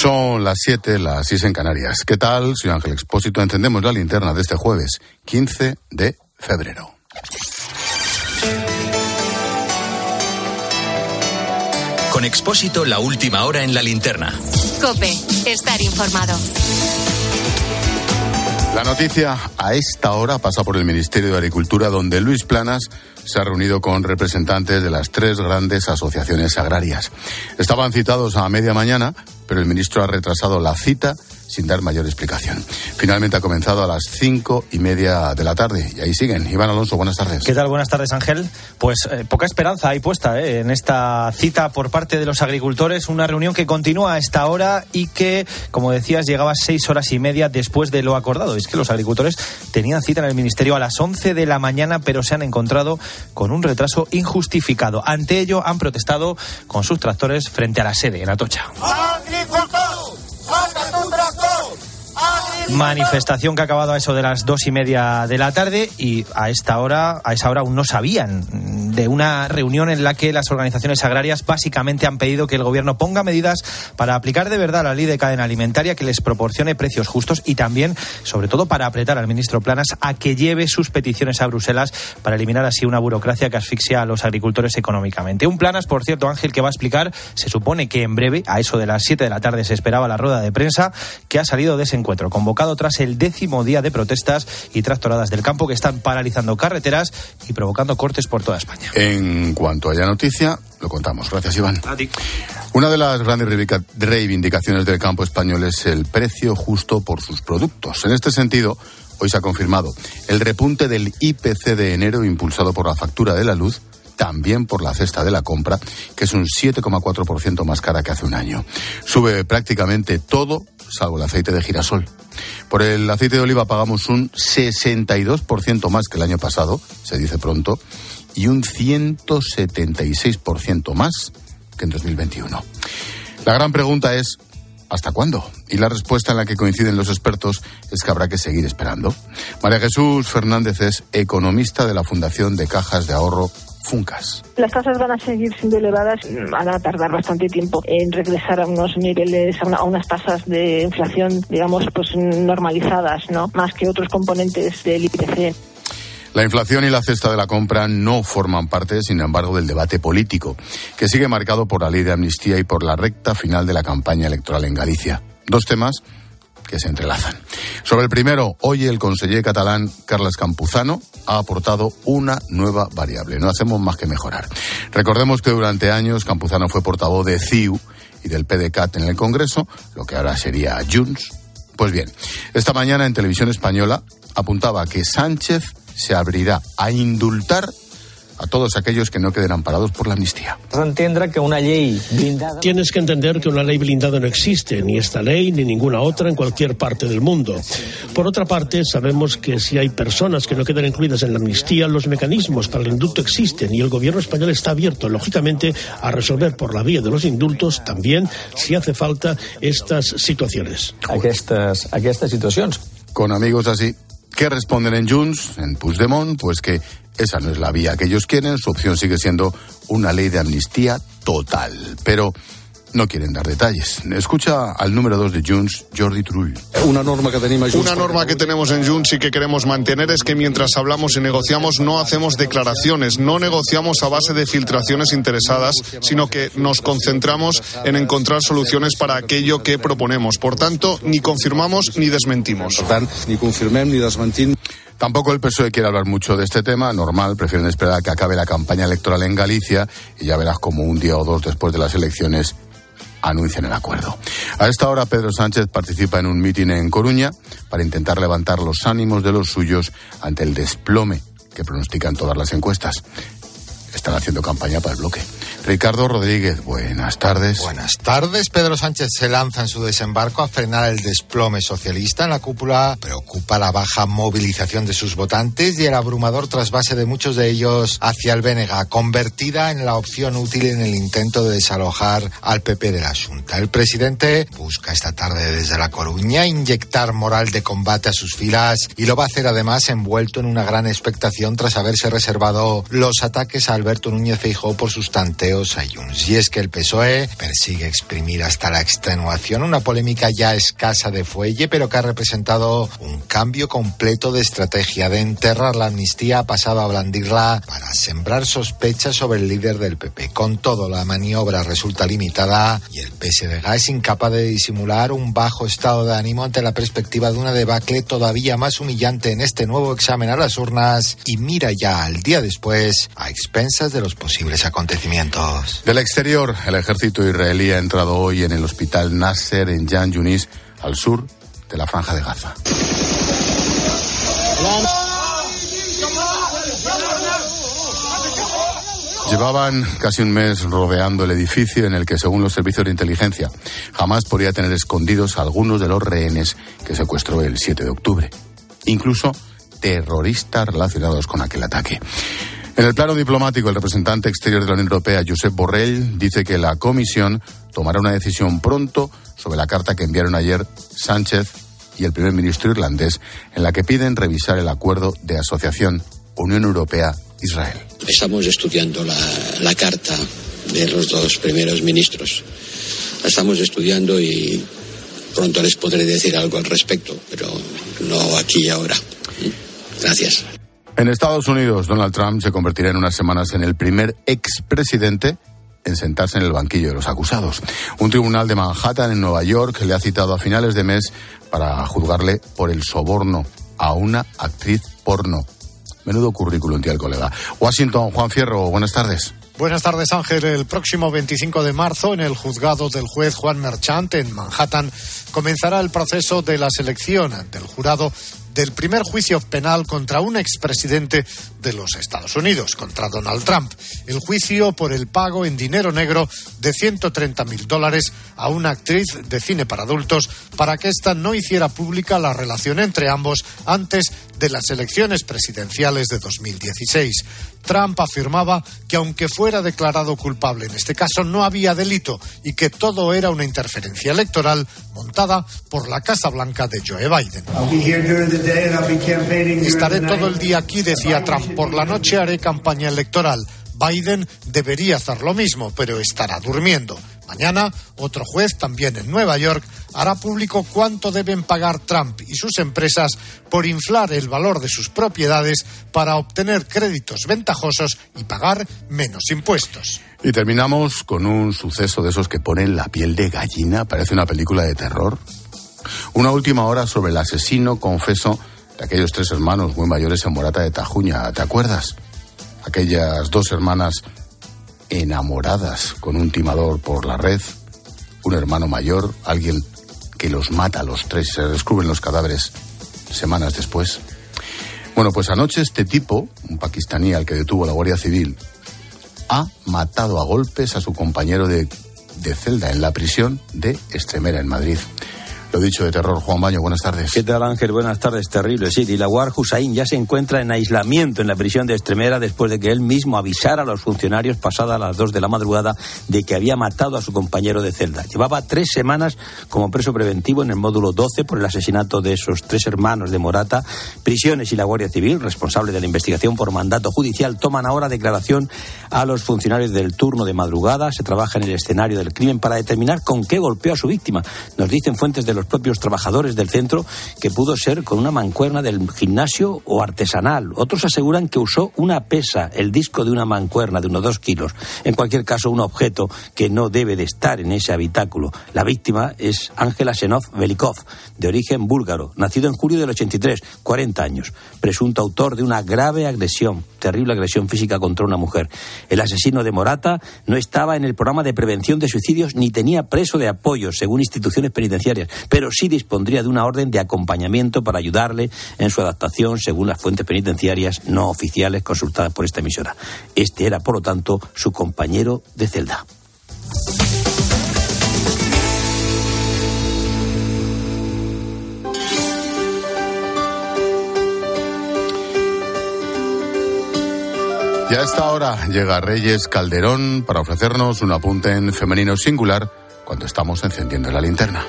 Son las 7, las 6 en Canarias. ¿Qué tal? Soy Ángel Expósito. Encendemos la linterna de este jueves, 15 de febrero. Con Expósito, la última hora en la linterna. Cope, estar informado. La noticia a esta hora pasa por el Ministerio de Agricultura, donde Luis Planas se ha reunido con representantes de las tres grandes asociaciones agrarias. Estaban citados a media mañana, pero el ministro ha retrasado la cita sin dar mayor explicación. Finalmente ha comenzado a las cinco y media de la tarde y ahí siguen. Iván Alonso, buenas tardes. ¿Qué tal? Buenas tardes, Ángel. Pues eh, poca esperanza hay puesta eh, en esta cita por parte de los agricultores, una reunión que continúa a esta hora y que, como decías, llegaba seis horas y media después de lo acordado. Es que los agricultores tenían cita en el ministerio a las once de la mañana, pero se han encontrado con un retraso injustificado. Ante ello, han protestado con sus tractores frente a la sede en Atocha. Manifestación que ha acabado a eso de las dos y media de la tarde y a esta hora, a esa hora aún no sabían de una reunión en la que las organizaciones agrarias básicamente han pedido que el gobierno ponga medidas para aplicar de verdad la ley de cadena alimentaria que les proporcione precios justos y también, sobre todo, para apretar al ministro Planas a que lleve sus peticiones a Bruselas para eliminar así una burocracia que asfixia a los agricultores económicamente. Un Planas, por cierto, Ángel, que va a explicar, se supone que en breve, a eso de las siete de la tarde, se esperaba la rueda de prensa que ha salido de ese encuentro convocado tras el décimo día de protestas y tractoradas del campo que están paralizando carreteras y provocando cortes por toda España. En cuanto haya noticia, lo contamos. Gracias, Iván. Una de las grandes reivindicaciones del campo español es el precio justo por sus productos. En este sentido, hoy se ha confirmado el repunte del IPC de enero impulsado por la factura de la luz también por la cesta de la compra, que es un 7,4% más cara que hace un año. Sube prácticamente todo, salvo el aceite de girasol. Por el aceite de oliva pagamos un 62% más que el año pasado, se dice pronto, y un 176% más que en 2021. La gran pregunta es, ¿hasta cuándo? Y la respuesta en la que coinciden los expertos es que habrá que seguir esperando. María Jesús Fernández es economista de la Fundación de Cajas de Ahorro Funcas. Las tasas van a seguir siendo elevadas, van a tardar bastante tiempo en regresar a unos niveles, a, unas tasas de inflación, digamos, pues normalizadas, ¿no? Más que otros componentes del IPC. La inflación y la cesta de la compra no forman parte, sin embargo, del debate político, que sigue marcado por la ley de amnistía y por la recta final de la campaña electoral en Galicia. Dos temas que se entrelazan. Sobre el primero, hoy el conseller catalán Carles Campuzano ha aportado una nueva variable. No hacemos más que mejorar. Recordemos que durante años Campuzano fue portavoz de CIU y del PDCAT en el Congreso, lo que ahora sería Junts. Pues bien, esta mañana en televisión española apuntaba que Sánchez se abrirá a indultar a todos aquellos que no queden amparados por la amnistía. que una ley blindada. Tienes que entender que una ley blindada no existe, ni esta ley ni ninguna otra en cualquier parte del mundo. Por otra parte, sabemos que si hay personas que no quedan incluidas en la amnistía, los mecanismos para el indulto existen y el gobierno español está abierto, lógicamente, a resolver por la vía de los indultos también, si hace falta, estas situaciones. Aquestes, estas situaciones. Con amigos así, ¿Qué responden en Junts, en Puigdemont? Pues que esa no es la vía que ellos quieren, su opción sigue siendo una ley de amnistía total. Pero no quieren dar detalles. Escucha al número 2 de Junts, Jordi Turull. Una norma que tenemos, Una norma que tenemos en Junts y que queremos mantener es que mientras hablamos y negociamos no hacemos declaraciones, no negociamos a base de filtraciones interesadas, sino que nos concentramos en encontrar soluciones para aquello que proponemos. Por tanto, ni confirmamos ni desmentimos. Ni confirmem ni desmentim. Tampoco el PSOE quiere hablar mucho de este tema, normal, prefieren esperar a que acabe la campaña electoral en Galicia y ya verás como un día o dos después de las elecciones anuncian el acuerdo. A esta hora Pedro Sánchez participa en un mitin en Coruña para intentar levantar los ánimos de los suyos ante el desplome que pronostican todas las encuestas están haciendo campaña para el bloque. Ricardo Rodríguez, buenas tardes. Buenas tardes. Pedro Sánchez se lanza en su desembarco a frenar el desplome socialista. En la cúpula preocupa la baja movilización de sus votantes y el abrumador trasvase de muchos de ellos hacia el Bénega, convertida en la opción útil en el intento de desalojar al PP de la Junta. El presidente busca esta tarde desde La Coruña inyectar moral de combate a sus filas y lo va a hacer además envuelto en una gran expectación tras haberse reservado los ataques al Alberto Núñez Feijóo por sus tanteos a Junts. Y es que el PSOE persigue exprimir hasta la extenuación una polémica ya escasa de fuelle, pero que ha representado un cambio completo de estrategia. De enterrar la amnistía ha pasado a blandirla para sembrar sospechas sobre el líder del PP. Con todo, la maniobra resulta limitada y el PSDG es incapaz de disimular un bajo estado de ánimo ante la perspectiva de una debacle todavía más humillante en este nuevo examen a las urnas y mira ya al día después a expensas de los posibles acontecimientos. Del exterior, el ejército israelí ha entrado hoy en el hospital Nasser en Jan Yunis, al sur de la franja de Gaza. Llevaban casi un mes rodeando el edificio en el que, según los servicios de inteligencia, jamás podría tener escondidos algunos de los rehenes que secuestró el 7 de octubre. Incluso terroristas relacionados con aquel ataque. En el plano diplomático, el representante exterior de la Unión Europea, Josep Borrell, dice que la Comisión tomará una decisión pronto sobre la carta que enviaron ayer Sánchez y el primer ministro irlandés, en la que piden revisar el acuerdo de asociación Unión Europea-Israel. Estamos estudiando la, carta de los dos primeros ministros. La estamos estudiando y pronto les podré decir algo al respecto, pero no aquí y ahora. Gracias. En Estados Unidos, Donald Trump se convertirá en unas semanas en el primer expresidente en sentarse en el banquillo de los acusados. Un tribunal de Manhattan, en Nueva York, le ha citado a finales de mes para juzgarle por el soborno a una actriz porno. Menudo currículum, tío, el colega. Washington, Juan Fierro, buenas tardes. Buenas tardes, Ángel. El próximo 25 de marzo, en el juzgado del juez Juan Merchant, en Manhattan, comenzará el proceso de la selección del jurado del primer juicio penal contra un expresidente de los Estados Unidos, contra Donald Trump. El juicio por el pago en dinero negro de 130 mil dólares a una actriz de cine para adultos para que ésta no hiciera pública la relación entre ambos antes de las elecciones presidenciales de 2016. Trump afirmaba que aunque fuera declarado culpable en este caso no había delito y que todo era una interferencia electoral montada por la Casa Blanca de Joe Biden. Estaré todo el día aquí, decía Trump. Por la noche haré campaña electoral. Biden debería hacer lo mismo, pero estará durmiendo. Mañana, otro juez, también en Nueva York, hará público cuánto deben pagar Trump y sus empresas por inflar el valor de sus propiedades para obtener créditos ventajosos y pagar menos impuestos. Y terminamos con un suceso de esos que ponen la piel de gallina, parece una película de terror. Una última hora sobre el asesino, confeso, de aquellos tres hermanos muy mayores en Morata de Tajuña, ¿te acuerdas? Aquellas dos hermanas enamoradas con un timador por la red, un hermano mayor, alguien que los mata a los tres, se descubren los cadáveres semanas después. Bueno, pues anoche este tipo, un pakistaní al que detuvo la Guardia Civil, ha matado a golpes a su compañero de, de celda en la prisión de Estremera, en Madrid. Lo dicho de terror, Juan Baño, buenas tardes. ¿Qué tal, Ángel? Buenas tardes, terrible. Sí, Dilawar Hussain ya se encuentra en aislamiento en la prisión de Estremera después de que él mismo avisara a los funcionarios pasada las dos de la madrugada de que había matado a su compañero de celda. Llevaba tres semanas como preso preventivo en el módulo 12 por el asesinato de esos tres hermanos de Morata. Prisiones y la Guardia Civil, responsable de la investigación por mandato judicial, toman ahora declaración a los funcionarios del turno de madrugada. Se trabaja en el escenario del crimen para determinar con qué golpeó a su víctima. Nos dicen fuentes de los propios trabajadores del centro que pudo ser con una mancuerna del gimnasio o artesanal. Otros aseguran que usó una pesa, el disco de una mancuerna de unos dos kilos. En cualquier caso, un objeto que no debe de estar en ese habitáculo. La víctima es Ángela Senov Velikov, de origen búlgaro, nacido en julio del 83, 40 años, presunto autor de una grave agresión, terrible agresión física contra una mujer. El asesino de Morata no estaba en el programa de prevención de suicidios ni tenía preso de apoyo, según instituciones penitenciarias, pero sí dispondría de una orden de acompañamiento para ayudarle en su adaptación, según las fuentes penitenciarias no oficiales consultadas por esta emisora. Este era, por lo tanto, su compañero de celda. Y a esta hora llega Reyes Calderón para ofrecernos un apunte en femenino singular cuando estamos encendiendo la linterna.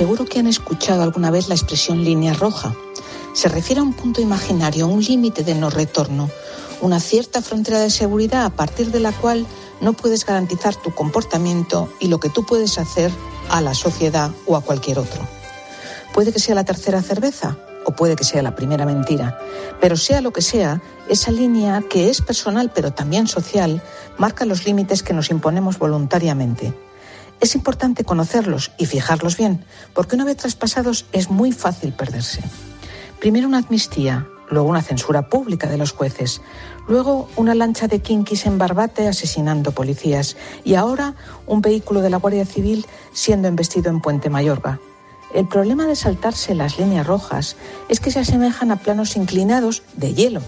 Seguro que han escuchado alguna vez la expresión línea roja. Se refiere a un punto imaginario, un límite de no retorno, una cierta frontera de seguridad a partir de la cual no puedes garantizar tu comportamiento y lo que tú puedes hacer a la sociedad o a cualquier otro. Puede que sea la tercera cerveza o puede que sea la primera mentira, pero sea lo que sea, esa línea que es personal pero también social marca los límites que nos imponemos voluntariamente. Es importante conocerlos y fijarlos bien, porque una vez traspasados es muy fácil perderse. Primero una amnistía, luego una censura pública de los jueces, luego una lancha de kinkis en Barbate asesinando policías y ahora un vehículo de la Guardia Civil siendo embestido en Puente Mayorga. El problema de saltarse las líneas rojas es que se asemejan a planos inclinados de hielo,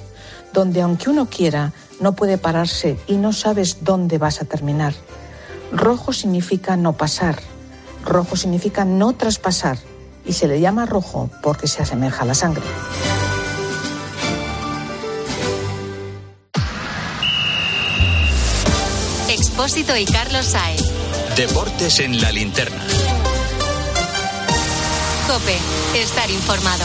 donde aunque uno quiera, no puede pararse y no sabes dónde vas a terminar. Rojo significa no pasar, rojo significa no traspasar y se le llama rojo porque se asemeja a la sangre. Expósito y Carlos Saez. Deportes en la linterna. Cope, estar informado.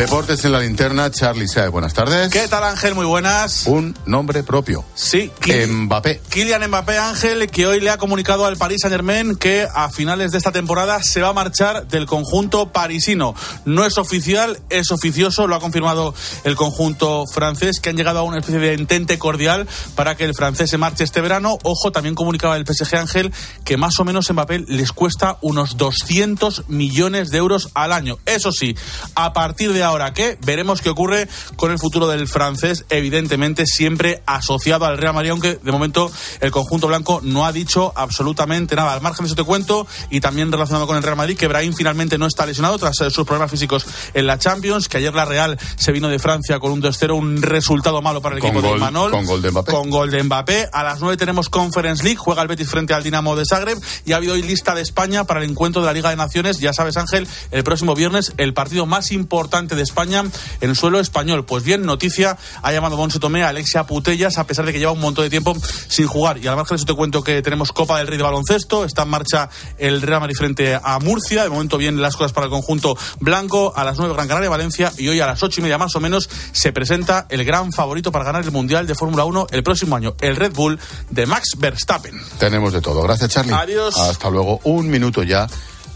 Deportes en la linterna, Charlie Sae, buenas tardes. ¿Qué tal Ángel? Muy buenas. Un nombre propio. Sí, Mbappé. Kylian Mbappé Ángel, que hoy le ha comunicado al Paris Saint Germain que a finales de esta temporada se va a marchar del conjunto parisino. No es oficial, es oficioso, lo ha confirmado el conjunto francés, que han llegado a una especie de entente cordial para que el francés se marche este verano. Ojo, también comunicaba el PSG Ángel que más o menos Mbappé les cuesta unos 200 millones de euros al año. Eso sí, a partir de ahora que veremos qué ocurre con el futuro del francés, evidentemente siempre asociado al Real Madrid, aunque de momento el conjunto blanco no ha dicho absolutamente nada. Al margen de eso te cuento, y también relacionado con el Real Madrid, que Brahim finalmente no está lesionado tras eh, sus problemas físicos en la Champions, que ayer la Real se vino de Francia con un 2-0, un resultado malo para el Con equipo gol- de Manol. con gol de Mbappé. Con gol de Mbappé. A las 9 tenemos Conference League, juega el Betis frente al Dinamo de Zagreb, y ha habido hoy lista de España para el encuentro de la Liga de Naciones. Ya sabes, Ángel, el próximo viernes, el partido más importante de España en suelo español. Pues bien, noticia, ha llamado Monse Tomé a Alexia Putellas, a pesar de que lleva un montón de tiempo sin jugar. Y al margen de eso te cuento que tenemos Copa del Rey de baloncesto, está en marcha el Real Madrid frente a Murcia, de momento vienen las cosas para el conjunto blanco, a las 9 Gran Canaria, Valencia, y hoy a las ocho y media más o menos se presenta el gran favorito para ganar el Mundial de Fórmula 1 el próximo año, el Red Bull de Max Verstappen. Tenemos de todo. Gracias, Charlie. Adiós. Hasta luego. Un minuto ya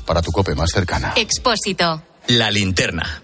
para tu cope más cercana. Expósito. La linterna.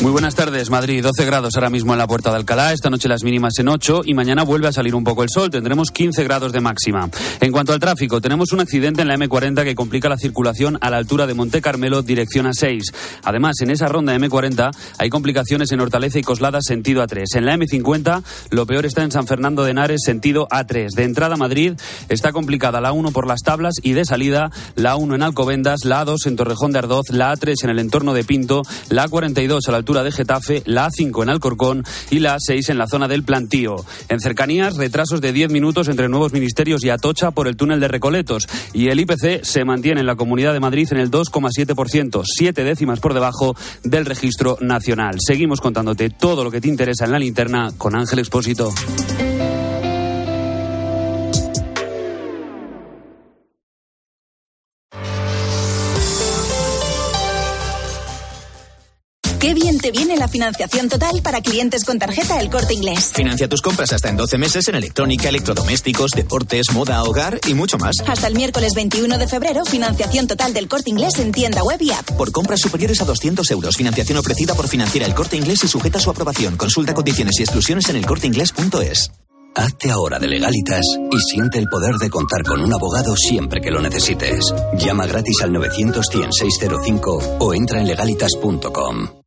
Muy buenas tardes, Madrid. 12 grados ahora mismo en la puerta de Alcalá. Esta noche las mínimas en 8 y mañana vuelve a salir un poco el sol. Tendremos 15 grados de máxima. En cuanto al tráfico, tenemos un accidente en la M40 que complica la circulación a la altura de Monte Carmelo, dirección a 6. Además, en esa ronda M40 hay complicaciones en Hortaleza y Coslada, sentido A3. En la M50, lo peor está en San Fernando de Henares, sentido A3. De entrada a Madrid está complicada la 1 por las tablas y de salida la 1 en Alcobendas, la A2 en Torrejón de Ardoz, la A3 en el entorno de Pinto, la A42 a la altura de Getafe, la A5 en Alcorcón y la A6 en la zona del Plantío. En cercanías, retrasos de 10 minutos entre Nuevos Ministerios y Atocha por el túnel de Recoletos. Y el IPC se mantiene en la Comunidad de Madrid en el 2,7%, siete décimas por debajo del registro nacional. Seguimos contándote todo lo que te interesa en la linterna con Ángel Expósito. Te viene la financiación total para clientes con tarjeta El Corte Inglés. Financia tus compras hasta en 12 meses en electrónica, electrodomésticos, deportes, moda, hogar y mucho más. Hasta el miércoles 21 de febrero, financiación total del Corte Inglés en tienda web y app. Por compras superiores a 200 euros, financiación ofrecida por Financiera El Corte Inglés y sujeta a su aprobación. Consulta condiciones y exclusiones en elcorteinglés.es. Hazte ahora de legalitas y siente el poder de contar con un abogado siempre que lo necesites. Llama gratis al 900-100-605 o entra en legalitas.com.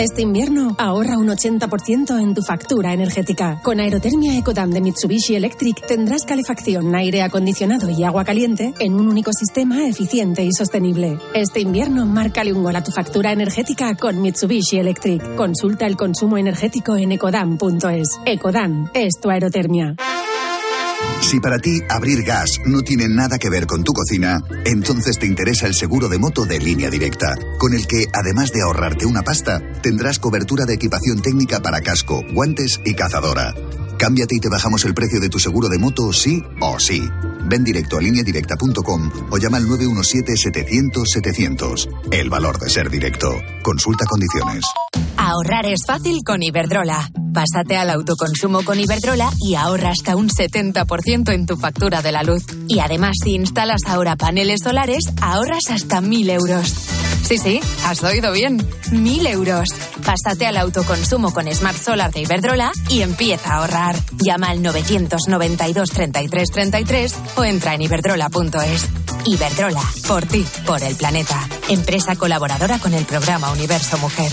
Este invierno ahorra un 80% en tu factura energética. Con Aerotermia Ecodan de Mitsubishi Electric tendrás calefacción, aire acondicionado y agua caliente en un único sistema eficiente y sostenible. Este invierno márcale un gol a tu factura energética con Mitsubishi Electric. Consulta el consumo energético en ecodan.es. Ecodan es tu aerotermia. Si para ti abrir gas no tiene nada que ver con tu cocina, entonces te interesa el seguro de moto de línea directa, con el que, además de ahorrarte una pasta, tendrás cobertura de equipación técnica para casco, guantes y cazadora. Cámbiate y te bajamos el precio de tu seguro de moto sí o sí. Ven directo a lineadirecta.com o llama al 917-700-700. El valor de ser directo. Consulta condiciones. Ahorrar es fácil con Iberdrola. Pásate al autoconsumo con Iberdrola y ahorra hasta un 70% en tu factura de la luz. Y además, si instalas ahora paneles solares, ahorras hasta 1.000 euros. Sí, sí, has oído bien. 1.000 euros. Pásate al autoconsumo con Smart Solar de Iberdrola y empieza a ahorrar. Llama al 992 33 33 entra en iberdrola.es. Iberdrola, por ti, por el planeta. Empresa colaboradora con el programa Universo Mujer.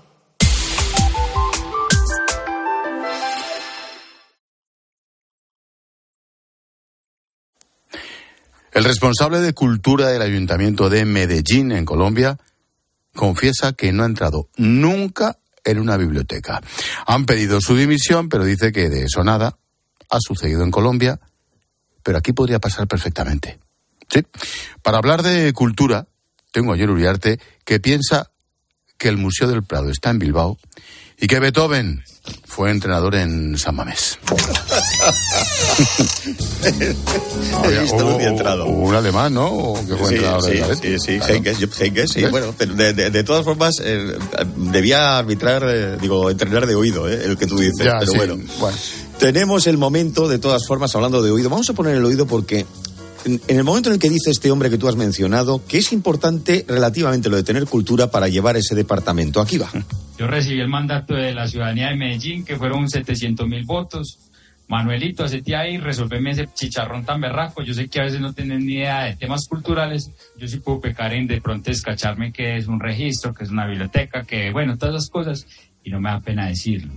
El responsable de cultura del Ayuntamiento de Medellín, en Colombia, confiesa que no ha entrado nunca en una biblioteca. Han pedido su dimisión, pero dice que de eso nada ha sucedido en Colombia, pero aquí podría pasar perfectamente. Sí. Para hablar de cultura, tengo ayer Uriarte que piensa que el Museo del Prado está en Bilbao y que Beethoven fue entrenador en San Mamés. He visto Hubo- Lucy entrado. hubo un alemán, ¿no? O que fue Sí, sí, sí, sí, Claro. ¿Ves? bueno, pero de, de- de todas formas eh, debía arbitrar, eh, digo, entrenar de oído, eh, el que tú dices, Ya, pero sí, bueno. bueno. Tenemos el momento, de todas formas, hablando de oído, vamos a poner el oído porque en, en el momento en el que dice este hombre que tú has mencionado, que es importante relativamente lo de tener cultura para llevar ese departamento, aquí va. Yo recibí el mandato de la ciudadanía de Medellín, que fueron 700 mil votos. Manuelito, hacete ahí, resolveme ese chicharrón tan berraco. Yo sé que a veces no tienen ni idea de temas culturales. Yo sí puedo pecar en de pronto escacharme que es un registro, que es una biblioteca, que bueno, todas esas cosas. Y no me da pena decirlo.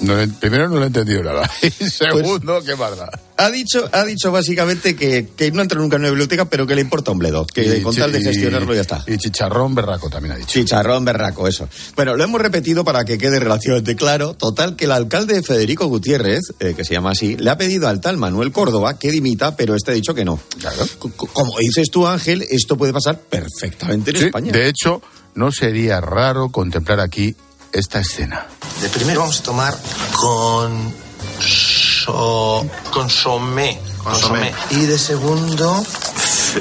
No primero no lo he entendido nada. Y segundo, qué barda. Ha dicho, ha dicho básicamente que, que no entra nunca en una biblioteca, pero que le importa un bledo, que Y con tal de gestionarlo ya está. Y chicharrón berraco también ha dicho. Chicharrón berraco, eso. Bueno, lo hemos repetido para que quede relativamente claro. Total, que el alcalde Federico Gutiérrez, eh, que se llama así, le ha pedido al tal Manuel Córdoba que dimita, pero este ha dicho que no. Claro. Como dices tú, Ángel, esto puede pasar perfectamente en Sí, España. de hecho, no sería raro contemplar aquí esta escena. De primero vamos a tomar con so, consomé, consomé. Y de segundo fi-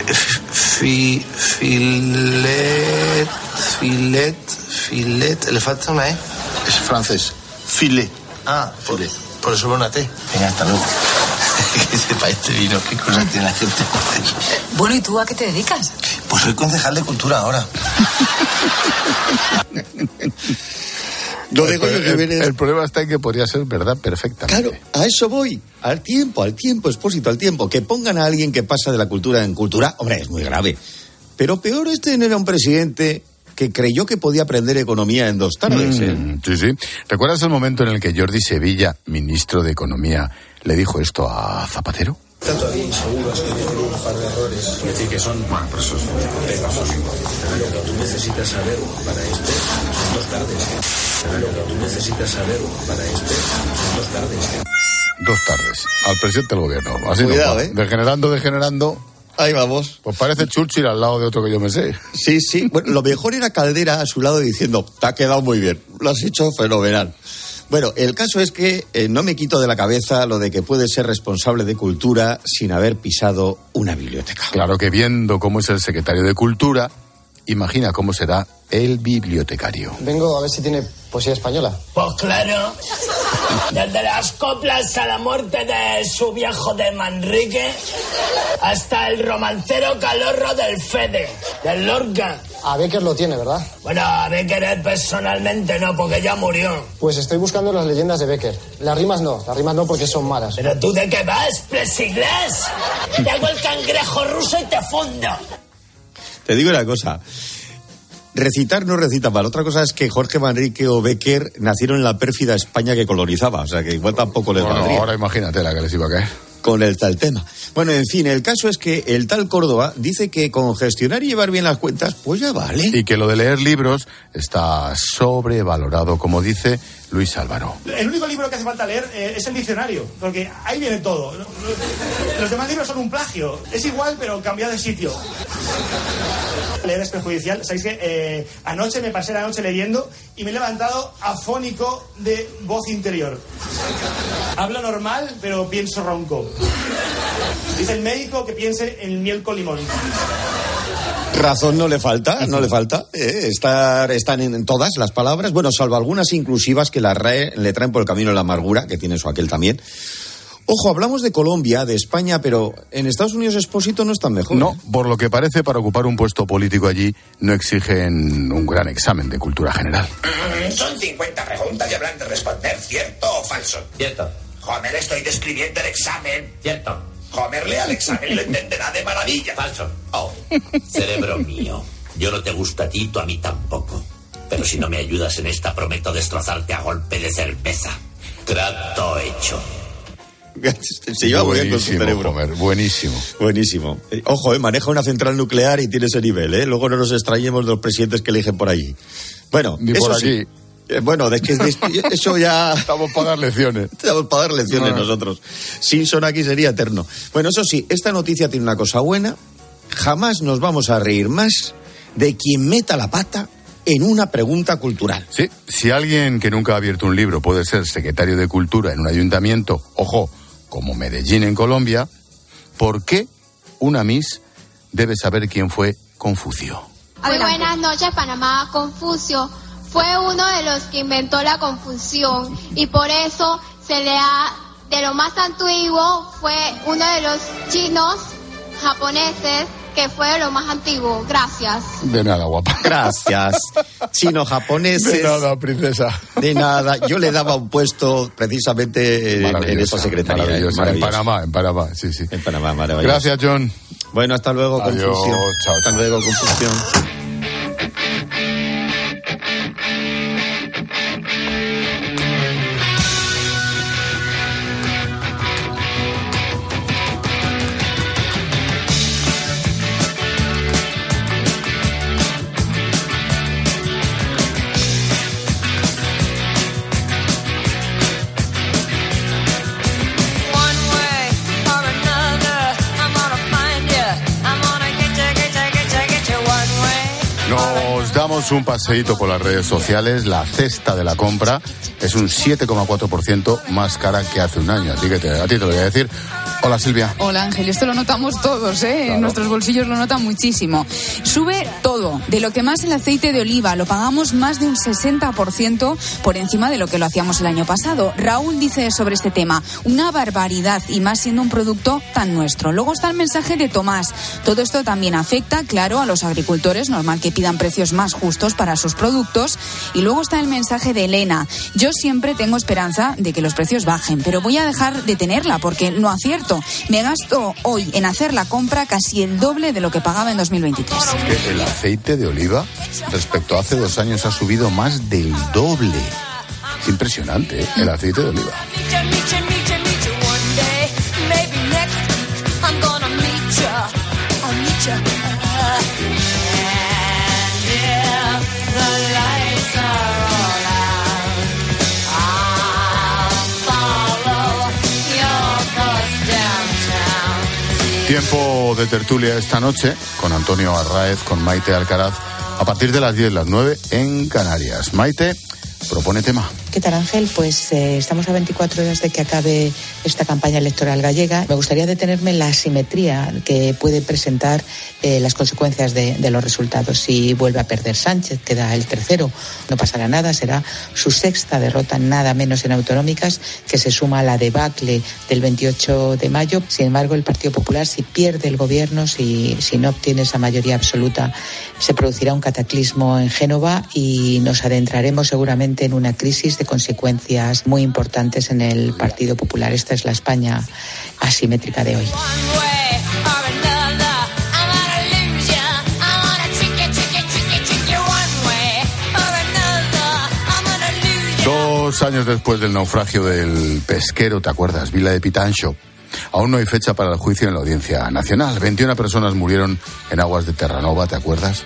fi- filet, filet, filet. Le falta una E. Es francés. Filet. Ah, filet. Por eso va una T. Venga, hasta luego. que sepa este vino, qué cosas tiene la gente. Bueno, ¿y tú a qué te dedicas? Pues soy concejal de cultura ahora. Lo de el, Goyo el- Jiménez- el problema está en que podría ser verdad perfectamente. Claro, a eso voy. Al tiempo, al tiempo, expósito, al tiempo. Que pongan a alguien que pasa de la cultura en cultura, hombre, es muy grave. Pero peor es tener a un presidente que creyó que podía aprender economía en dos tardes. ¿eh? Mm, sí, sí. ¿Recuerdas el momento en el que Jordi Sevilla, ministro de Economía, le dijo esto a Zapatero? Tanto ahí seguros que tienen un par de errores. Es decir, que son, bueno, pues eso es Lo que tú necesitas saber para esto son dos tardes. Lo que tú necesitas saber para esto son dos tardes. Dos tardes. Al presidente del gobierno. Así no Cuidado, va. ¿eh? Degenerando, degenerando. Ahí vamos. Pues parece Churchill al lado de otro que yo me sé. Sí, sí. Bueno, lo mejor era Caldera a su lado diciendo, te ha quedado muy bien, lo has hecho fenomenal. Bueno, el caso es que eh, no me quito de la cabeza lo de que puede ser responsable de cultura sin haber pisado una biblioteca. Claro que viendo cómo es el secretario de Cultura, imagina cómo será el bibliotecario. Vengo a ver si tiene poesía española. Pues claro. Desde las coplas a la muerte de su viejo de Manrique hasta el romancero calorro del Fede, del Lorca. A Becker lo tiene, ¿verdad? Bueno, a Becker personalmente no, porque ya murió. Pues estoy buscando las leyendas de Becker. Las rimas no, las rimas no porque son malas. ¿Pero tú de qué vas, plesiglas? Te hago el cangrejo ruso y te fundo. Te digo una cosa. Recitar no recita mal. Otra cosa es que Jorge Manrique o Becker nacieron en la pérfida España que colonizaba. O sea que igual tampoco les Bueno, valdría. ahora imagínate la que les iba a caer. Con el tal tema. Bueno, en fin, el caso es que el tal Córdoba dice que con gestionar y llevar bien las cuentas, pues ya vale. Y que lo de leer libros está sobrevalorado, como dice Luis Álvaro. El único libro que hace falta leer eh, es el diccionario, porque ahí viene todo. Los demás libros son un plagio. Es igual, pero cambiado de sitio. Leer es perjudicial. Sabéis que eh, anoche me pasé la noche leyendo y me he levantado afónico de voz interior. Hablo normal, pero pienso ronco. Dice el médico que piense en miel con limón. Razón no le falta, no le falta. eh, estar, están en, en todas las palabras, bueno, salvo algunas inclusivas que la RAE le traen por el camino de la amargura, que tiene su aquel también. Ojo, hablamos de Colombia, de España, pero en Estados Unidos Expósito no están mejor. No, por lo que parece, para ocupar un puesto político allí no exigen un gran examen de cultura general. Mm, Son 50 preguntas y habrán de responder cierto o falso. Cierto. Homer, estoy describiendo el examen. Cierto. Homer, lea el examen y lo entenderá de maravilla. Falso. Oh, cerebro mío. Yo no te gusto a ti, tú a mí tampoco. Pero si no me ayudas en esta, prometo destrozarte a golpe de cerveza. Trato hecho. Se lleva muy bien con su cerebro. Homer, buenísimo. Buenísimo. Eh, Ojo, eh, maneja una central nuclear y tiene ese nivel, ¿eh? Luego no nos extrañemos de los presidentes que eligen por allí. Bueno, Ni eso por sí. Eh, bueno, de que eso ya... Estamos para dar lecciones. Estamos para dar lecciones No. nosotros. Simpson aquí sería eterno. Bueno, eso sí, esta noticia tiene una cosa buena. Jamás nos vamos a reír más de quien meta la pata en una pregunta cultural. Sí, si alguien que nunca ha abierto un libro puede ser secretario de Cultura en un ayuntamiento, ojo, como Medellín en Colombia, ¿por qué una Miss debe saber quién fue Confucio? Muy buenas noches, Panamá. Confucio fue uno de los que inventó la confusión y por eso se le ha, de lo más antiguo, fue uno de los chinos japoneses que fue de lo más antiguo. Gracias. De nada, guapa. Gracias. Chino-japoneses. De nada, princesa. De nada. Yo le daba un puesto precisamente en, esa secretaría. maravillosa. Maravillosa. En Panamá, en Panamá, sí, sí. En Panamá, maravilloso. Gracias, John. Bueno, hasta luego, Adiós, confusión. chao, Hasta luego, confusión. Un paseíto por las redes sociales. La cesta de la compra es un 7,4% más cara que hace un año. Así que a ti te lo voy a decir. Hola, Silvia. Hola Ángel, esto lo notamos todos, ¿eh? En nuestros bolsillos lo notan muchísimo. Sube todo, de lo que más el aceite de oliva, lo pagamos más de un 60% por encima de lo que lo hacíamos el año pasado. Raúl dice sobre este tema, una barbaridad y más siendo un producto tan nuestro. Luego está el mensaje de Tomás. Todo esto también afecta, claro, a los agricultores, normal que pidan precios más justos para sus productos. Y luego está el mensaje de Elena. Yo siempre tengo esperanza de que los precios bajen, pero voy a dejar de tenerla porque no acierto. Me gasto hoy en hacer la compra casi el doble de lo que pagaba en 2023. Es que el aceite de oliva respecto a hace dos años ha subido más del doble. Es impresionante, ¿eh? el aceite de oliva. Tiempo de tertulia esta noche con Antonio Arraez, con Maite Alcaraz, a partir de las 10, las 9 en Canarias. Maite propone tema. ¿Qué tal Ángel? Pues eh, estamos a 24 horas de que acabe esta campaña electoral gallega. Me gustaría detenerme en la asimetría que puede presentar eh, las consecuencias de, los resultados. Si vuelve a perder Sánchez, queda el tercero, no pasará nada, será su sexta derrota, nada menos en autonómicas, que se suma a la debacle del 28 de mayo. Sin embargo, el Partido Popular, si pierde el gobierno, si, si no obtiene esa mayoría absoluta, se producirá un cataclismo en Génova y nos adentraremos seguramente en una crisis de consecuencias muy importantes en el Partido Popular. Esta es la España asimétrica de hoy. Dos años después del naufragio del pesquero, ¿te acuerdas? Vila de Pitancho. Aún no hay fecha para el juicio en la Audiencia Nacional. 21 personas murieron en aguas de Terranova, ¿te acuerdas?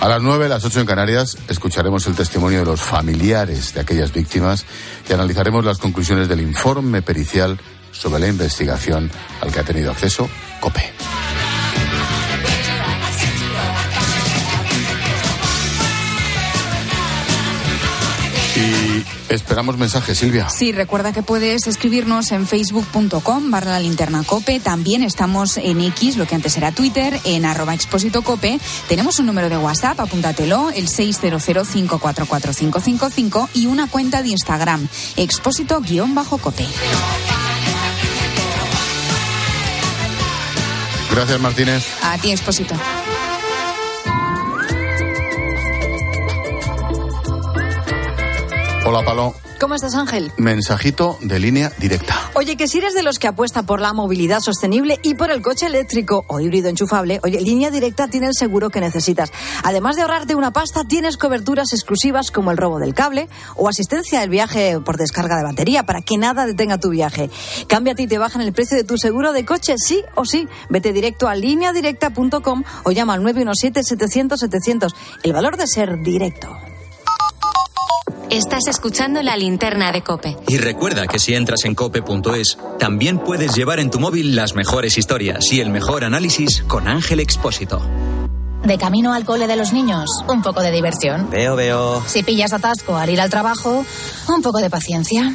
A las 9, las 8 en Canarias, escucharemos el testimonio de los familiares de aquellas víctimas y analizaremos las conclusiones del informe pericial sobre la investigación al que ha tenido acceso COPE. Esperamos mensajes, Silvia. Sí, recuerda que puedes escribirnos en facebook.com barra la linterna cope. También estamos en X, lo que antes era Twitter, en arroba expósito cope. Tenemos un número de WhatsApp, apúntatelo, el 600544555 y una cuenta de Instagram, expósito-cope. Gracias, Martínez. A ti, expósito. Hola, Palo. ¿Cómo estás, Ángel? Mensajito de línea directa. Oye, que si eres de los que apuesta por la movilidad sostenible y por el coche eléctrico o híbrido enchufable, oye, Línea Directa tiene el seguro que necesitas. Además de ahorrarte una pasta, tienes coberturas exclusivas como el robo del cable o asistencia del viaje por descarga de batería para que nada detenga tu viaje. Cámbiate y te bajan el precio de tu seguro de coche, sí o sí. Vete directo a lineadirecta.com o llama al 917-700-700. El valor de ser directo. Estás escuchando la linterna de Cope. Y recuerda que si entras en cope.es, también puedes llevar en tu móvil las mejores historias y el mejor análisis con Ángel Expósito. De camino al cole de los niños, un poco de diversión. Veo, veo. Si pillas atasco al ir al trabajo, un poco de paciencia.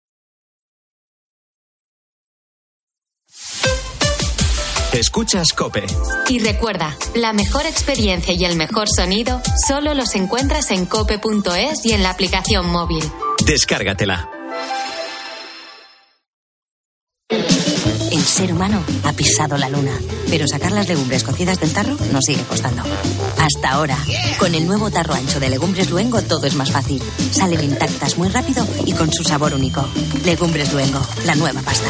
Escuchas Cope. Y recuerda, la mejor experiencia y el mejor sonido solo los encuentras en cope.es y en la aplicación móvil. Descárgatela. El ser humano ha pisado la luna, pero sacar las legumbres cocidas del tarro nos sigue costando. Hasta ahora, con el nuevo tarro ancho de Legumbres Luengo todo es más fácil. Salen intactas muy rápido y con su sabor único. Legumbres Luengo, la nueva pasta.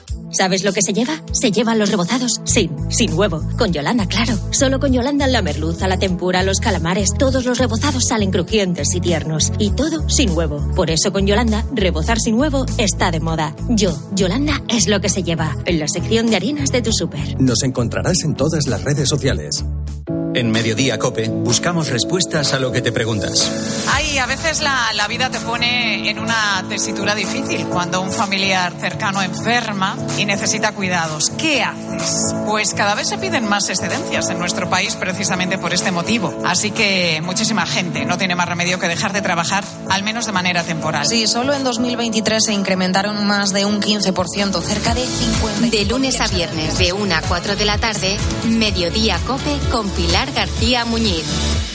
¿Sabes lo que se lleva? Se llevan los rebozados sin, sin huevo. Con Yolanda, claro. Solo con Yolanda la merluza, la tempura, los calamares, todos los rebozados salen crujientes y tiernos. Y todo sin huevo. Por eso con Yolanda, rebozar sin huevo está de moda. Yo, Yolanda, es lo que se lleva. En la sección de harinas de tu súper. Nos encontrarás en todas las redes sociales. En Mediodía Cope buscamos respuestas a lo que te preguntas. Ay, a veces la, la vida te pone en una tesitura difícil cuando un familiar cercano enferma y necesita cuidados. ¿Qué haces? Pues cada vez se piden más excedencias en nuestro país precisamente por este motivo. Así que muchísima gente no tiene más remedio que dejar de trabajar, al menos de manera temporal. Sí, solo en 2023 se incrementaron más de un 15%, cerca de 50. De lunes a viernes, de 1 a 4 de la tarde, Mediodía Cope con Pilar García Muñiz.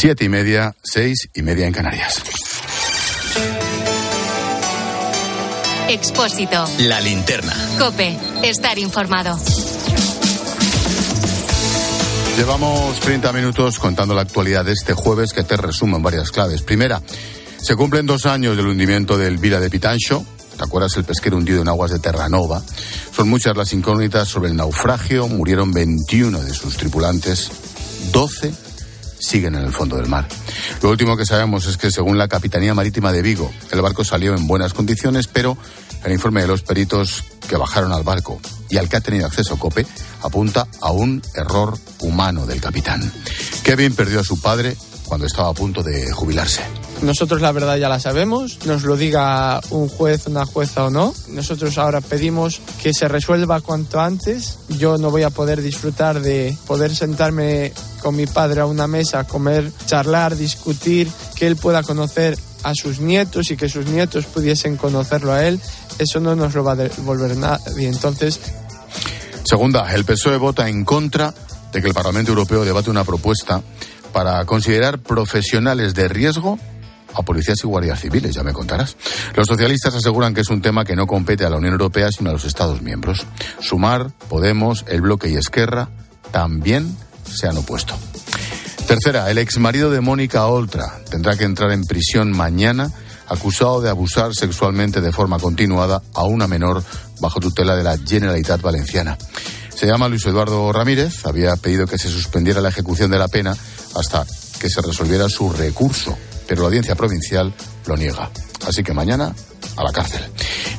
Siete y media, seis y media en Canarias. Expósito. La linterna. Cope. Estar informado. Llevamos 30 minutos contando la actualidad de este jueves que te resumo en varias claves. Primera, se cumplen dos años del hundimiento del Vila de Pitancho. ¿Te acuerdas el pesquero hundido en aguas de Terranova? Son muchas las incógnitas sobre el naufragio. Murieron 21 de sus tripulantes. 12 siguen en el fondo del mar. Lo último que sabemos es que, según la Capitanía Marítima de Vigo, el barco salió en buenas condiciones, pero el informe de los peritos que bajaron al barco y al que ha tenido acceso COPE apunta a un error humano del capitán. Kevin perdió a su padre cuando estaba a punto de jubilarse. Nosotros la verdad ya la sabemos, nos lo diga un juez, una jueza o no. Nosotros ahora pedimos que se resuelva cuanto antes. Yo no voy a poder disfrutar de poder sentarme con mi padre a una mesa, comer, charlar, discutir, que él pueda conocer a sus nietos y que sus nietos pudiesen conocerlo a él. Eso no nos lo va a devolver nadie. Entonces, Segunda, el PSOE vota en contra de que el Parlamento Europeo debate una propuesta para considerar profesionales de riesgo a policías y guardias civiles, ya me contarás. Los socialistas aseguran que es un tema que no compete a la Unión Europea, sino a los Estados miembros. Sumar, Podemos, el Bloque y Esquerra también se han opuesto. Tercera, el exmarido de Mónica Oltra tendrá que entrar en prisión mañana acusado de abusar sexualmente de forma continuada a una menor bajo tutela de la Generalitat Valenciana. Se llama Luis Eduardo Ramírez, había pedido que se suspendiera la ejecución de la pena hasta que se resolviera su recurso, pero la audiencia provincial lo niega. Así que mañana a la cárcel.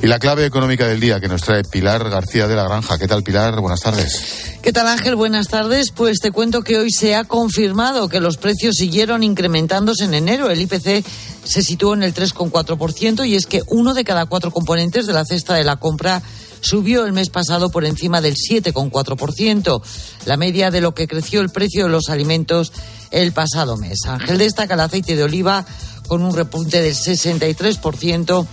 Y la clave económica del día que nos trae Pilar García de la Granja. ¿Qué tal, Pilar? Buenas tardes. ¿Qué tal Ángel? Buenas tardes. Pues te cuento que hoy se ha confirmado que los precios siguieron incrementándose en enero. El IPC se situó en el 3,4% y es que uno de cada cuatro componentes de la cesta de la compra subió el mes pasado por encima del 7,4%, la media de lo que creció el precio de los alimentos el pasado mes. Ángel destaca el aceite de oliva con un repunte del 63%,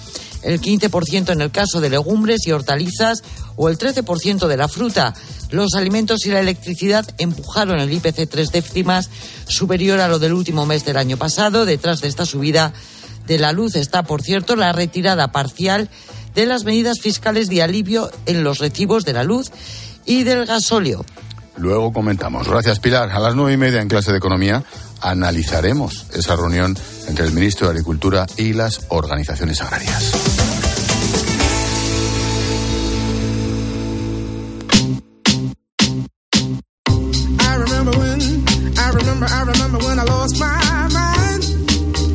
el 15% en el caso de legumbres y hortalizas o el 13% de la fruta. Los alimentos y la electricidad empujaron el IPC tres décimas superior a lo del último mes del año pasado. Detrás de esta subida de la luz está, por cierto, la retirada parcial de las medidas fiscales de alivio en los recibos de la luz y del gasóleo. Luego comentamos. Gracias, Pilar. A las nueve y media en clase de economía analizaremos esa reunión entre el ministro de Agricultura y las organizaciones agrarias.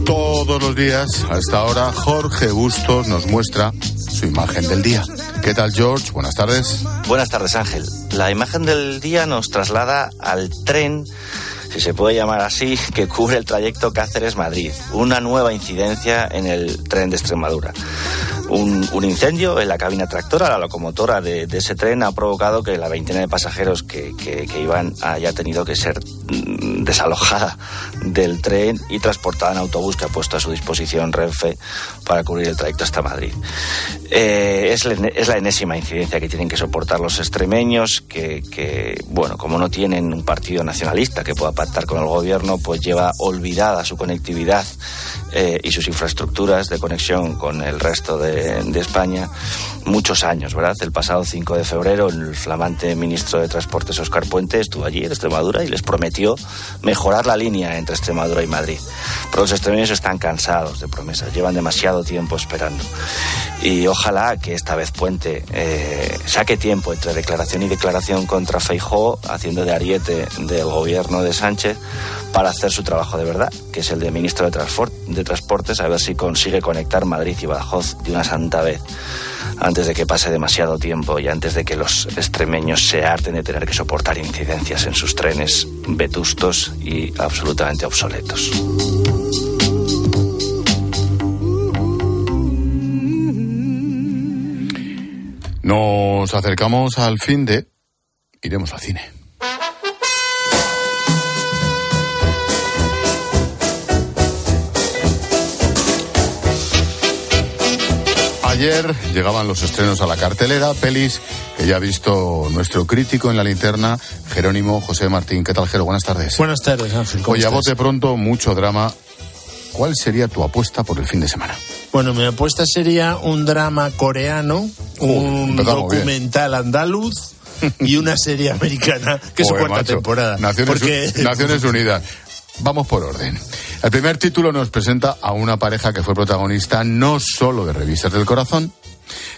Todos los días, a esta hora, Jorge Bustos nos muestra imagen del día. ¿Qué tal, George? Buenas tardes. Buenas tardes, Ángel. La imagen del día nos traslada al tren, si se puede llamar así, que cubre el trayecto Cáceres-Madrid. Una nueva incidencia en el tren de Extremadura. Un, incendio en la cabina tractora, la locomotora de, ese tren, ha provocado que la veintena de pasajeros que iban haya tenido que ser mm, desalojada del tren y transportada en autobús que ha puesto a su disposición Renfe para cubrir el trayecto hasta Madrid. Eh, es, la, es la enésima incidencia que tienen que soportar los extremeños, que, que, bueno, como no tienen un partido nacionalista que pueda pactar con el gobierno, pues lleva olvidada su conectividad eh, y sus infraestructuras de conexión con el resto de, de España muchos años, ¿verdad? El pasado 5 de febrero, el flamante ministro de Transportes, Oscar Puente, estuvo allí en Extremadura y les prometió mejorar la línea entre Extremadura y Madrid. Pero los extremeños están cansados de promesas, llevan demasiado tiempo esperando. Y ojalá que esta vez Puente eh, saque tiempo entre declaración y declaración contra Feijó, haciendo de ariete del gobierno de Sánchez, para hacer su trabajo de verdad, que es el de ministro de, Transfor- Transportes, a ver si consigue conectar Madrid y Badajoz de una santa vez, antes de que pase demasiado tiempo y antes de que los extremeños se harten de tener que soportar incidencias en sus trenes vetustos y absolutamente obsoletos. Nos acercamos al fin de... Iremos al cine. Ayer llegaban los estrenos a la cartelera, pelis que ya ha visto nuestro crítico en la linterna, Jerónimo José Martín. ¿Qué tal, Jero? Buenas tardes. Buenas tardes, Ángel. ¿cómo Oye, a bote pronto, mucho drama. ¿Cuál sería tu apuesta por el fin de semana? Bueno, mi apuesta sería un drama coreano, un bien. documental andaluz y una serie americana que es su cuarta macho. temporada. Naciones, Porque Naciones Unidas. Vamos por orden. El primer título nos presenta a una pareja que fue protagonista no solo de revistas del corazón.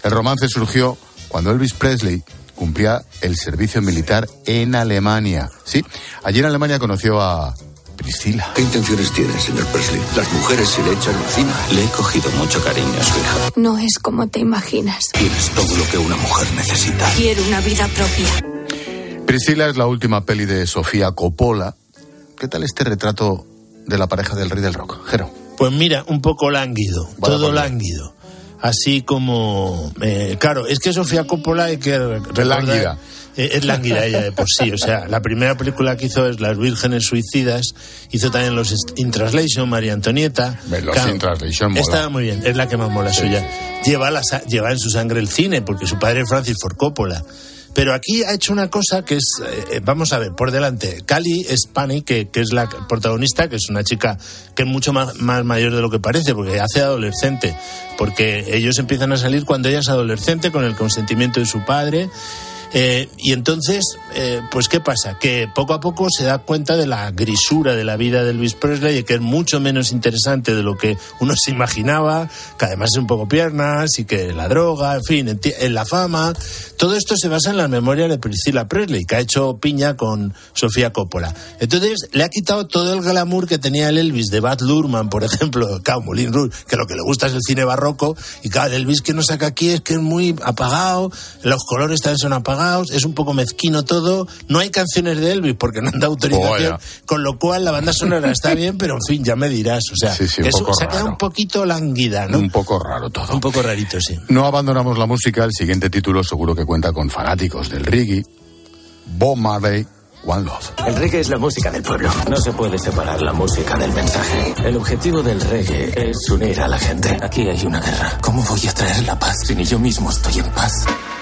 El romance surgió cuando Elvis Presley cumplía el servicio militar en Alemania. Sí, allí en Alemania conoció a Priscila. ¿Qué intenciones tiene, señor Presley? Las mujeres se le echan encima. Le he cogido mucho cariño a su hija. No es como te imaginas. Tienes todo lo que una mujer necesita. Quiero una vida propia. Priscila es la última peli de Sofía Coppola. ¿Qué tal este retrato de la pareja del rey del rock? Jero. Pues mira, un poco lánguido, Vaya todo lánguido. Así como, eh, claro, es que Sofía Coppola hay que lánguida. Eh, es lánguida ella de por sí, o sea, la primera película que hizo es Las Vírgenes Suicidas, hizo también los In Translation, María Antonieta. Los Claro, In Translation mola. Está muy bien, es la que más mola suya. Lleva, la lleva en su sangre el cine, porque su padre es Francis Ford Coppola. Pero aquí ha hecho una cosa que es, eh, vamos a ver, por delante, Cali Spani, que, que es la protagonista, que es una chica que es mucho más, más mayor de lo que parece, porque hace adolescente, porque ellos empiezan a salir cuando ella es adolescente, con el consentimiento de su padre, eh, y entonces, eh, pues ¿qué pasa? Que poco a poco se da cuenta de la grisura de la vida de Elvis Presley y que es mucho menos interesante de lo que uno se imaginaba, que además es un poco piernas y que la droga, en fin, en, en la fama. Todo esto se basa en la memoria de Priscilla Presley, que ha hecho piña con Sofía Coppola. Entonces, le ha quitado todo el glamour que tenía el Elvis de Bad Lurman, por ejemplo, Moulin Rouge, que lo que le gusta es el cine barroco, y claro, el Elvis que nos saca aquí es que es muy apagado, los colores también son apagados, es un poco mezquino todo, no hay canciones de Elvis porque no han dado autorización, con lo cual la banda sonora está bien, pero en fin, ya me dirás, o sea, Sí, sí, un eso poco se ha quedado raro. un poquito lánguida, ¿no? Un poco raro todo. Un poco rarito, sí. No abandonamos la música. El siguiente título seguro que cuenta con fanáticos del reggae. Bob Marley, One Love. El reggae es la música del pueblo. No se puede separar la música del mensaje. El objetivo del reggae es unir a la gente. Aquí hay una guerra. ¿Cómo voy a traer la paz si ni yo mismo estoy en paz?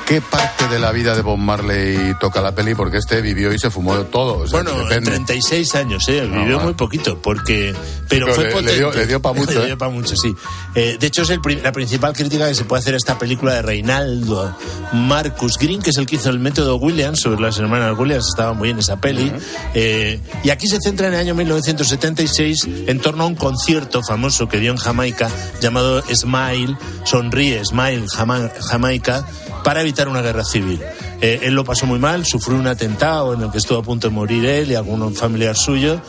¿Qué parte de la vida de Bob Marley toca la peli? Porque este vivió y se fumó todo. o sea, Bueno, depende. 36 años, ¿eh? Vivió Ah, muy poquito, porque. Pero, pero fue le- le potente. dio- le dio pa' mucho, Le ¿eh? dio pa' mucho, sí. Eh, de hecho, es el la principal crítica que se puede hacer a esta película de Reinaldo Marcus Green, que es el que hizo el método Williams sobre las hermanas Williams. Estaba muy bien esa peli. Eh, y aquí se centra en el año 1976 en torno a un concierto famoso que dio en Jamaica llamado Smile, Sonríe, Smile, Jama- Jamaica, para evitar una guerra civil. Eh, él lo pasó muy mal, sufrió un atentado en el que estuvo a punto de morir él y algún familiar suyo.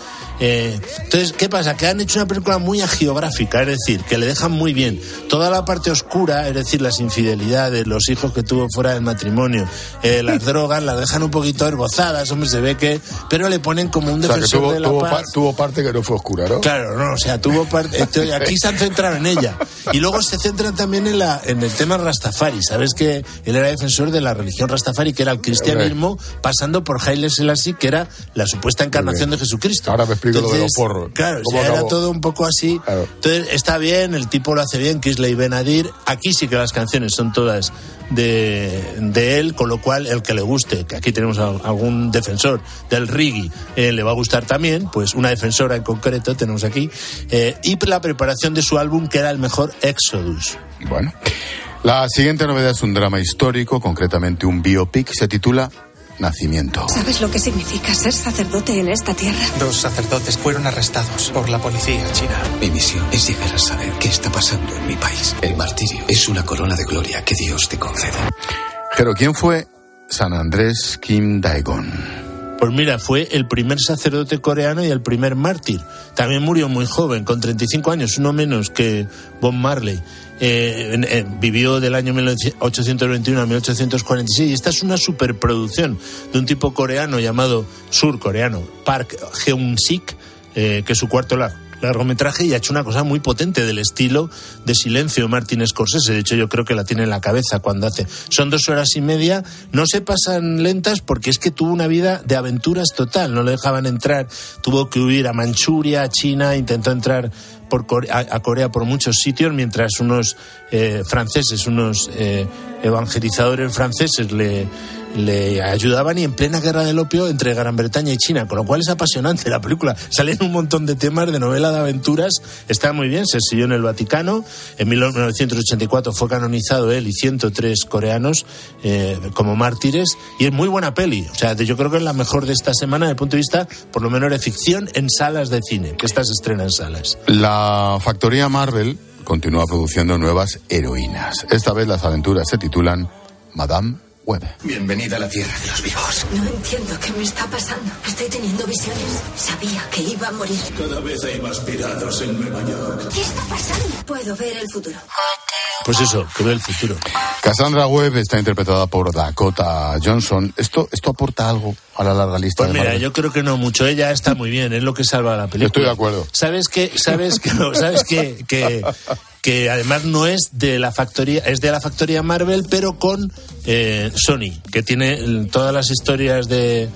Eh, entonces, ¿qué pasa? Que han hecho una película muy agiográfica, es decir, que le dejan muy bien toda la parte oscura, es decir, las infidelidades, los hijos que tuvo fuera del matrimonio, eh, las drogas, las dejan un poquito esbozadas, hombre, se ve que, pero le ponen como un O sea, que defensor tuvo, de la tuvo paz. pa- tuvo parte que no fue oscura, ¿no? Claro, no, o sea, tuvo parte. entonces, aquí se han centrado en ella. Y luego se centran también en, la, en el tema Rastafari. Sabes que él era defensor de la religión Rastafari, que era el cristianismo, pasando por Haile Selassie, que era la supuesta encarnación de Jesucristo. Ahora me explico lo de los Entonces, porros. Claro, o ¿Cómo sea, era acabó? todo un poco así. Entonces, está bien, el tipo lo hace bien, Kisley Benadir. Aquí sí que las canciones son todas de, de él, con lo cual el que le guste, que aquí tenemos a- algún defensor del reggae, eh, le va a gustar también, pues una defensora en concreto tenemos aquí, eh, y la preparación de su álbum que era el mejor Exodus. Bueno. La siguiente novedad es un drama histórico, concretamente un biopic. Se titula Nacimiento. ¿Sabes lo que significa ser sacerdote en esta tierra? Dos sacerdotes fueron arrestados por la policía china. Mi misión es llegar a saber qué está pasando en mi país. El martirio es una corona de gloria que Dios te concede. Pero ¿quién fue San Andrés Kim Daegon? Pues mira, fue el primer sacerdote coreano y el primer mártir. También murió muy joven, con 35 años, uno menos que Bob Marley. Eh, en- vivió del año 1821 a 1846 y esta es una superproducción de un tipo coreano llamado surcoreano Park Geun-sik, eh, que es su cuarto la- largometraje y ha hecho una cosa muy potente del estilo de silencio Martin Scorsese. De hecho, yo creo que la tiene en la cabeza cuando hace. Son dos horas y media, no se pasan lentas porque es que tuvo una vida de aventuras total. No le dejaban entrar, tuvo que huir a Manchuria, a China, intentó entrar por a, Corea por muchos sitios, mientras unos eh, franceses, unos eh, evangelizadores franceses le, le ayudaban y en plena guerra del opio entre Gran Bretaña y China, con lo cual es apasionante la película. Salen un montón de temas de novela de aventuras, está muy bien, se siguió en el Vaticano, en 1984 fue canonizado él y 103 coreanos eh, como mártires y es muy buena peli, o sea, yo creo que es la mejor de esta semana desde el punto de vista, por lo menos, de ficción en salas de cine, que esta se estrena en salas. La factoría Marvel continúa produciendo nuevas heroínas. Esta vez las aventuras se titulan Madame Web. Bienvenida a la tierra de los vivos. No entiendo qué me está pasando. Estoy teniendo visiones. Sabía que iba a morir. Cada vez hay más piratas en Nueva York. ¿Qué está pasando? Puedo ver el futuro. Pues eso, que ve el futuro. Cassandra Webb está interpretada por Dakota Johnson. ¿Esto, esto aporta algo a la larga lista? Pues de mira, Marvel? yo creo que no mucho. Ella está muy bien, es lo que salva la película. Estoy de acuerdo. ¿Sabes que ¿Sabes que no, ¿Sabes que, que, que además no es de la factoría, es de la factoría Marvel, pero con eh, Sony, que tiene eh, todas las historias de,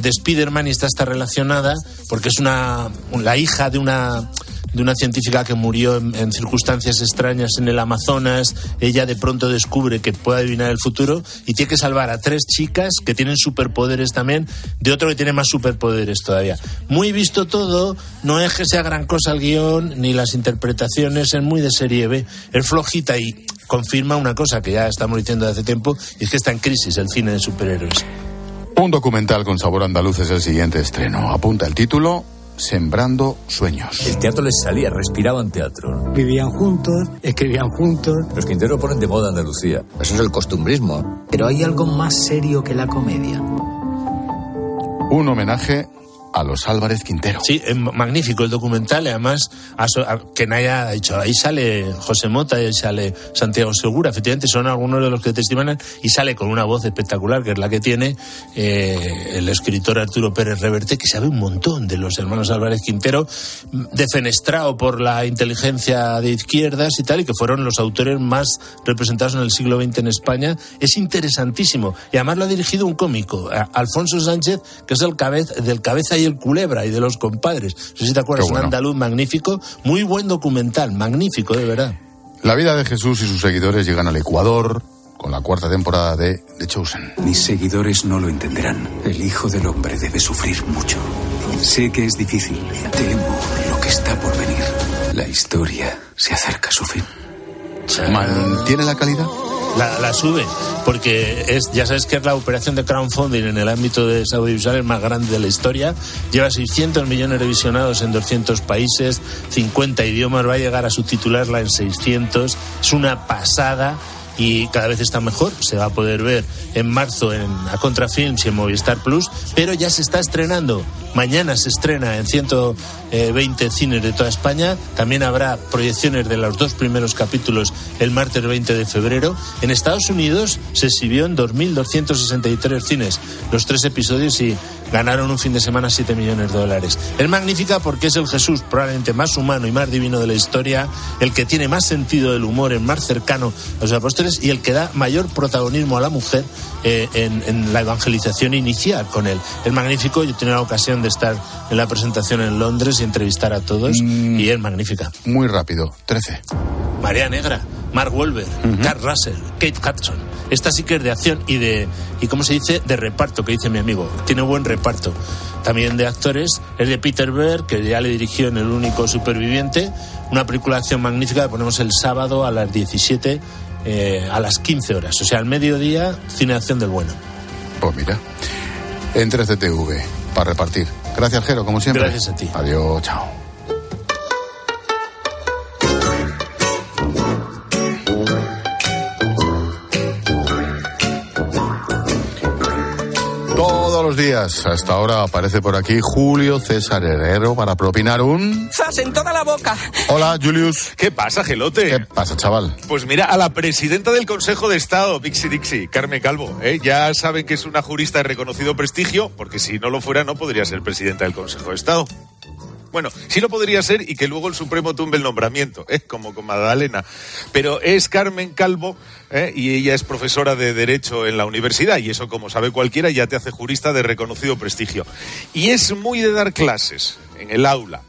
de Spider-Man y está, está relacionada porque es una la hija de una de una científica que murió en, en circunstancias extrañas en el Amazonas. Ella de pronto descubre que puede adivinar el futuro y tiene que salvar a tres chicas que tienen superpoderes también, de otro que tiene más superpoderes todavía. Muy visto todo, no es que sea gran cosa el guion, ni las interpretaciones, es muy de serie B. Es flojita y confirma una cosa que ya estamos diciendo desde hace tiempo, y es que está en crisis el cine de superhéroes. Un documental con sabor andaluz es el siguiente estreno. Apunta el título Sembrando Sueños. El teatro les salía, respiraban teatro. Vivían juntos, escribían juntos. Los Quintero ponen de moda Andalucía. Eso es el costumbrismo. Pero hay algo más serio que la comedia. Un homenaje a los Álvarez Quintero. Sí, magnífico el documental, además, a a- que dicho, ahí sale José Mota, ahí sale Santiago Segura, efectivamente son algunos de los que testimonio y sale con una voz espectacular, que es la que tiene eh, el escritor Arturo Pérez Reverte, que sabe un montón de los hermanos Álvarez Quintero, defenestrado por la inteligencia de izquierdas y tal, y que fueron los autores más representados en el siglo XX en España. Es interesantísimo, y además lo ha dirigido un cómico, Alfonso Sánchez, que es el cabez- del cabeza el culebra y de los compadres. No sé si te acuerdas, bueno. un andaluz magnífico, muy buen documental, magnífico, de verdad. La vida de Jesús y sus seguidores llegan al Ecuador con la cuarta temporada de The Chosen. Mis seguidores no lo entenderán. El Hijo del Hombre debe sufrir mucho. Sé que es difícil. Temo lo que está por venir. La historia se acerca a su fin. ¿Mantiene la calidad? La, la sube, porque es, ya sabes que es la operación de crowdfunding en el ámbito de audiovisuales más grande de la historia. Lleva 600 millones de visionados en 200 países, 50 idiomas, va a llegar a subtitularla en 600. Es una pasada y cada vez está mejor. Se va a poder ver en marzo en a Contrafilms y en Movistar Plus, pero ya se está estrenando. Mañana se estrena en 120 cines de toda España. También habrá proyecciones de los dos primeros capítulos el martes 20 de febrero. En Estados Unidos se exhibió en 2.263 cines los tres episodios y ganaron un fin de semana 7 millones de dólares. Es magnífica porque es el Jesús probablemente más humano y más divino de la historia, el que tiene más sentido del humor, el más cercano a los apóstoles y el que da mayor protagonismo a la mujer eh, en, la evangelización inicial con él. Es magnífico, yo tenido la ocasión de estar en la presentación en Londres entrevistar a todos y es magnífica. Muy rápido, 13. María Negra, Mark Wahlberg, Kurt Russell, Kate Hudson. Esta sí que es de acción y de, y cómo se dice, de reparto, que dice mi amigo. Tiene buen reparto. También de actores. Es de Peter Berg, que ya le dirigió en El único superviviente. Una película de acción magnífica que ponemos el sábado a las 17, eh, a las 15 horas. O sea, al mediodía, cine de acción del bueno. Pues mira, en 13 TV, para repartir. Gracias, Jero, como siempre. Gracias a ti. Adiós, chao. Días, hasta ahora, aparece por aquí Julio César Herrero para propinar un... ¡Zas en toda la boca! Hola, Julius. ¿Qué pasa, Gelote? ¿Qué pasa, chaval? Pues mira, a la presidenta del Consejo de Estado, Dixie Dixie, Carmen Calvo, ¿eh? ya saben que es una jurista de reconocido prestigio, porque si no lo fuera no podría ser presidenta del Consejo de Estado. Bueno, sí lo podría ser y que luego el Supremo tumbe el nombramiento, ¿eh? como con Magdalena. Pero es Carmen Calvo ¿eh? y ella es profesora de Derecho en la universidad y eso, como sabe cualquiera, ya te hace jurista de reconocido prestigio. Y es muy de dar clases en el aula,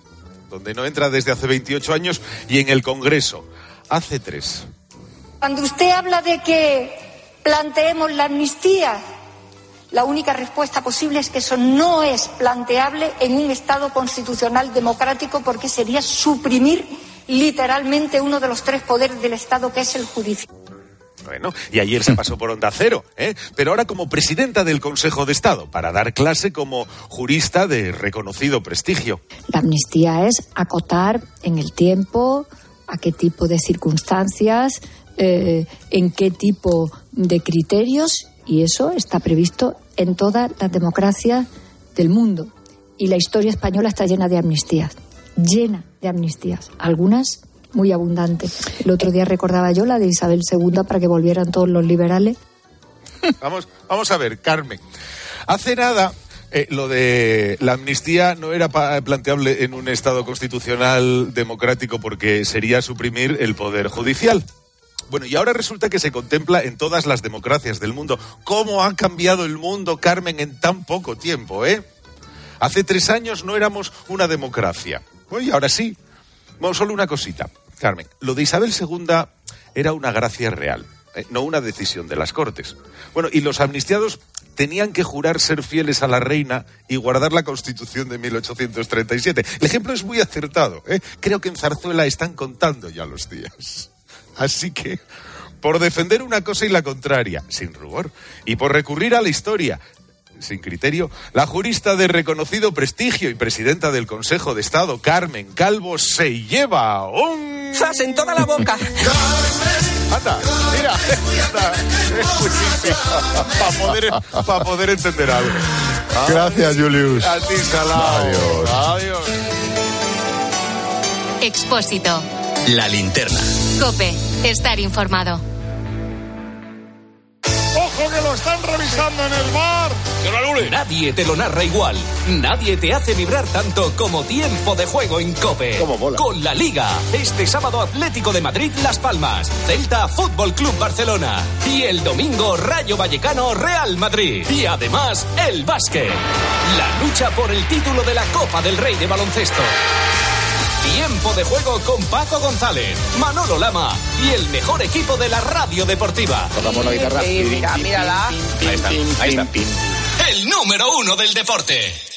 donde no entra desde hace 28 años, y en el Congreso, hace tres. Cuando usted habla de que planteemos la amnistía, la única respuesta posible es que eso no es planteable en un Estado constitucional democrático porque sería suprimir literalmente uno de los tres poderes del Estado, que es el judicial. Bueno, y ayer se pasó por onda cero, ¿eh? pero ahora como presidenta del Consejo de Estado, para dar clase como jurista de reconocido prestigio. La amnistía es acotar en el tiempo a qué tipo de circunstancias, eh, en qué tipo de criterios, y eso está previsto en todas las democracias del mundo. Y la historia española está llena de amnistías, llena de amnistías, algunas muy abundantes. El otro día recordaba yo la de Isabel II para que volvieran todos los liberales. Vamos, vamos a ver, Carmen. Hace nada eh, lo de la amnistía no era planteable en un Estado constitucional democrático porque sería suprimir el poder judicial. Bueno, y ahora resulta que se contempla en todas las democracias del mundo. ¿Cómo ha cambiado el mundo, Carmen, en tan poco tiempo, eh? Hace tres años no éramos una democracia. Bueno, y ahora sí. Bueno, solo una cosita, Carmen. Lo de Isabel II era una gracia real, eh, no una decisión de las Cortes. Bueno, y los amnistiados tenían que jurar ser fieles a la reina y guardar la Constitución de 1837. El ejemplo es muy acertado. ¿eh? Creo que en Zarzuela están contando ya los días. Así que, por defender una cosa y la contraria, sin rubor, y por recurrir a la historia, sin criterio, la jurista de reconocido prestigio y presidenta del Consejo de Estado, Carmen Calvo, se lleva un... ¡Zas en toda la boca! Anda, mira, es buenísima, para poder, pa poder entender algo. Gracias, Julius. A ti. Adiós. Adiós. Expósito. La linterna. Cope. Estar informado. ¡Ojo que lo están revisando en el bar! Nadie te lo narra igual. Nadie te hace vibrar tanto como tiempo de juego en Cope. Con la Liga. Este sábado Atlético de Madrid Las Palmas. Celta Fútbol Club Barcelona. Y el domingo Rayo Vallecano Real Madrid. Y además el básquet. La lucha por el título de la Copa del Rey de Baloncesto. Tiempo de juego con Paco González, Manolo Lama y el mejor equipo de la radio deportiva. Tocamos la guitarra. Sí, mira, mírala. Ahí está, ahí está. El número uno del deporte.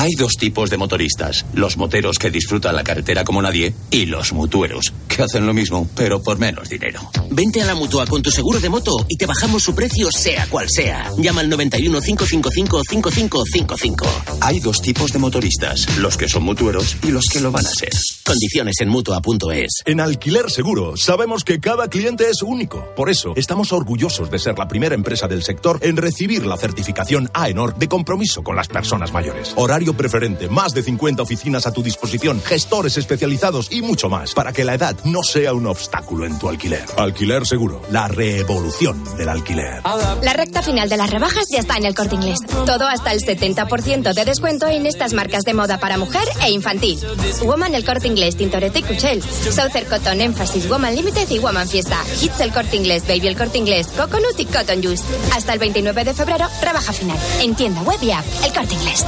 Hay dos tipos de motoristas, los moteros que disfrutan la carretera como nadie y los mutueros, que hacen lo mismo, pero por menos dinero. Vente a la mutua con tu seguro de moto y te bajamos su precio sea cual sea. Llama al 91 555 5555. Hay dos tipos de motoristas, los que son mutueros y los que lo van a ser. Condiciones en mutua.es. En Alquiler Seguro sabemos que cada cliente es único. Por eso estamos orgullosos de ser la primera empresa del sector en recibir la certificación AENOR de compromiso con las personas mayores. Horario preferente, más de 50 oficinas a tu disposición, gestores especializados y mucho más para que la edad no sea un obstáculo en tu alquiler. Alquiler Seguro, la revolución del alquiler. La recta final de las rebajas ya está en el corte inglés. Todo hasta el 70% de descuento en estas marcas de moda para mujer e infantil. Woman el corte inglés, Tintorete y Cuchel. Southern Cotton, Emphasis, Woman Limited y Woman Fiesta. Hits el corte inglés, Baby el corte inglés, Coconut y Cotton Juice. Hasta el 29 de febrero, rebaja final. En tienda web y app, el corte inglés.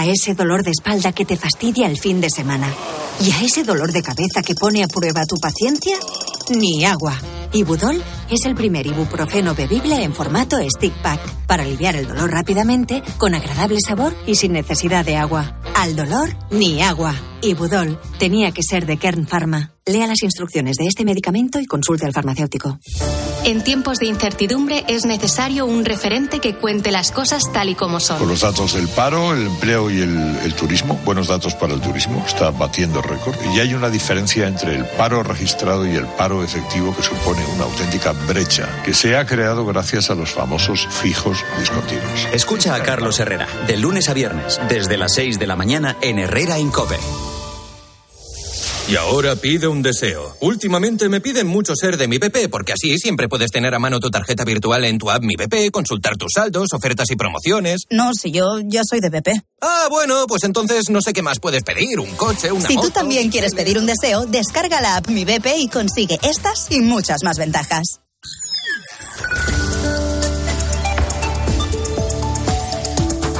A ese dolor de espalda que te fastidia el fin de semana. Y a ese dolor de cabeza que pone a prueba tu paciencia, ni agua. Ibudol es el primer ibuprofeno bebible en formato stick pack para aliviar el dolor rápidamente, con agradable sabor y sin necesidad de agua. Al dolor, ni agua. Ibudol tenía que ser de Kern Pharma. Lea las instrucciones de este medicamento y consulte al farmacéutico. En tiempos de incertidumbre es necesario un referente que cuente las cosas tal y como Con son. los datos del paro, el empleo y el, el turismo, buenos datos para el turismo, está batiendo récord. Y hay una diferencia entre el paro registrado y el paro efectivo que supone una auténtica brecha que se ha creado gracias a los famosos fijos discontinuos. Escucha a Carlos Herrera, de lunes a viernes, desde las 6 de la mañana en Herrera Incope. Y ahora pide un deseo. Últimamente me piden mucho ser de mi BP, porque así siempre puedes tener a mano tu tarjeta virtual en tu app Mi BP, consultar tus saldos, ofertas y promociones. No, si yo ya soy de BP. Ah, bueno, pues entonces no sé qué más puedes pedir, un coche, una Si moto. tú también quieres pedir un deseo, descarga la app Mi BP y consigue estas y muchas más ventajas.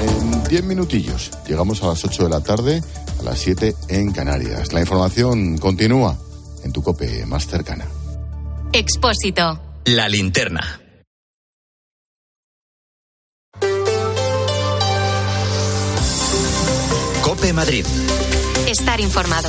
En 10 minutillos llegamos a las 8 de la tarde, a las 7 en Canarias. La información continúa en tu cope más cercana. Expósito. La linterna. Cope Madrid. Estar informado.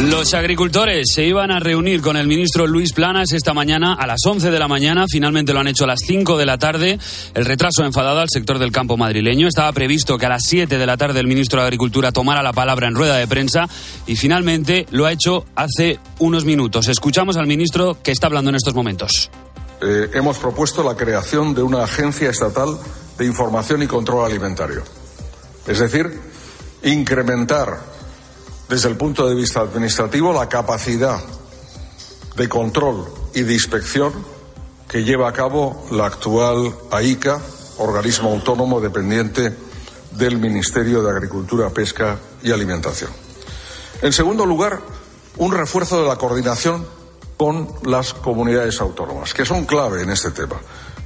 Los agricultores se iban a reunir con el ministro Luis Planas esta mañana a las 11 de la mañana. Finalmente lo han hecho a las 5 de la tarde. El retraso ha enfadado al sector del campo madrileño. Estaba previsto que a las 7 de la tarde el ministro de Agricultura tomara la palabra en rueda de prensa y finalmente lo ha hecho hace unos minutos. Escuchamos al ministro que está hablando en estos momentos. Eh, hemos propuesto la creación de una agencia estatal de información y control alimentario. Es decir, incrementar desde el punto de vista administrativo la capacidad de control y de inspección que lleva a cabo la actual AICA, organismo autónomo dependiente del Ministerio de Agricultura, Pesca y Alimentación. En segundo lugar, un refuerzo de la coordinación con las comunidades autónomas, que son clave en este tema.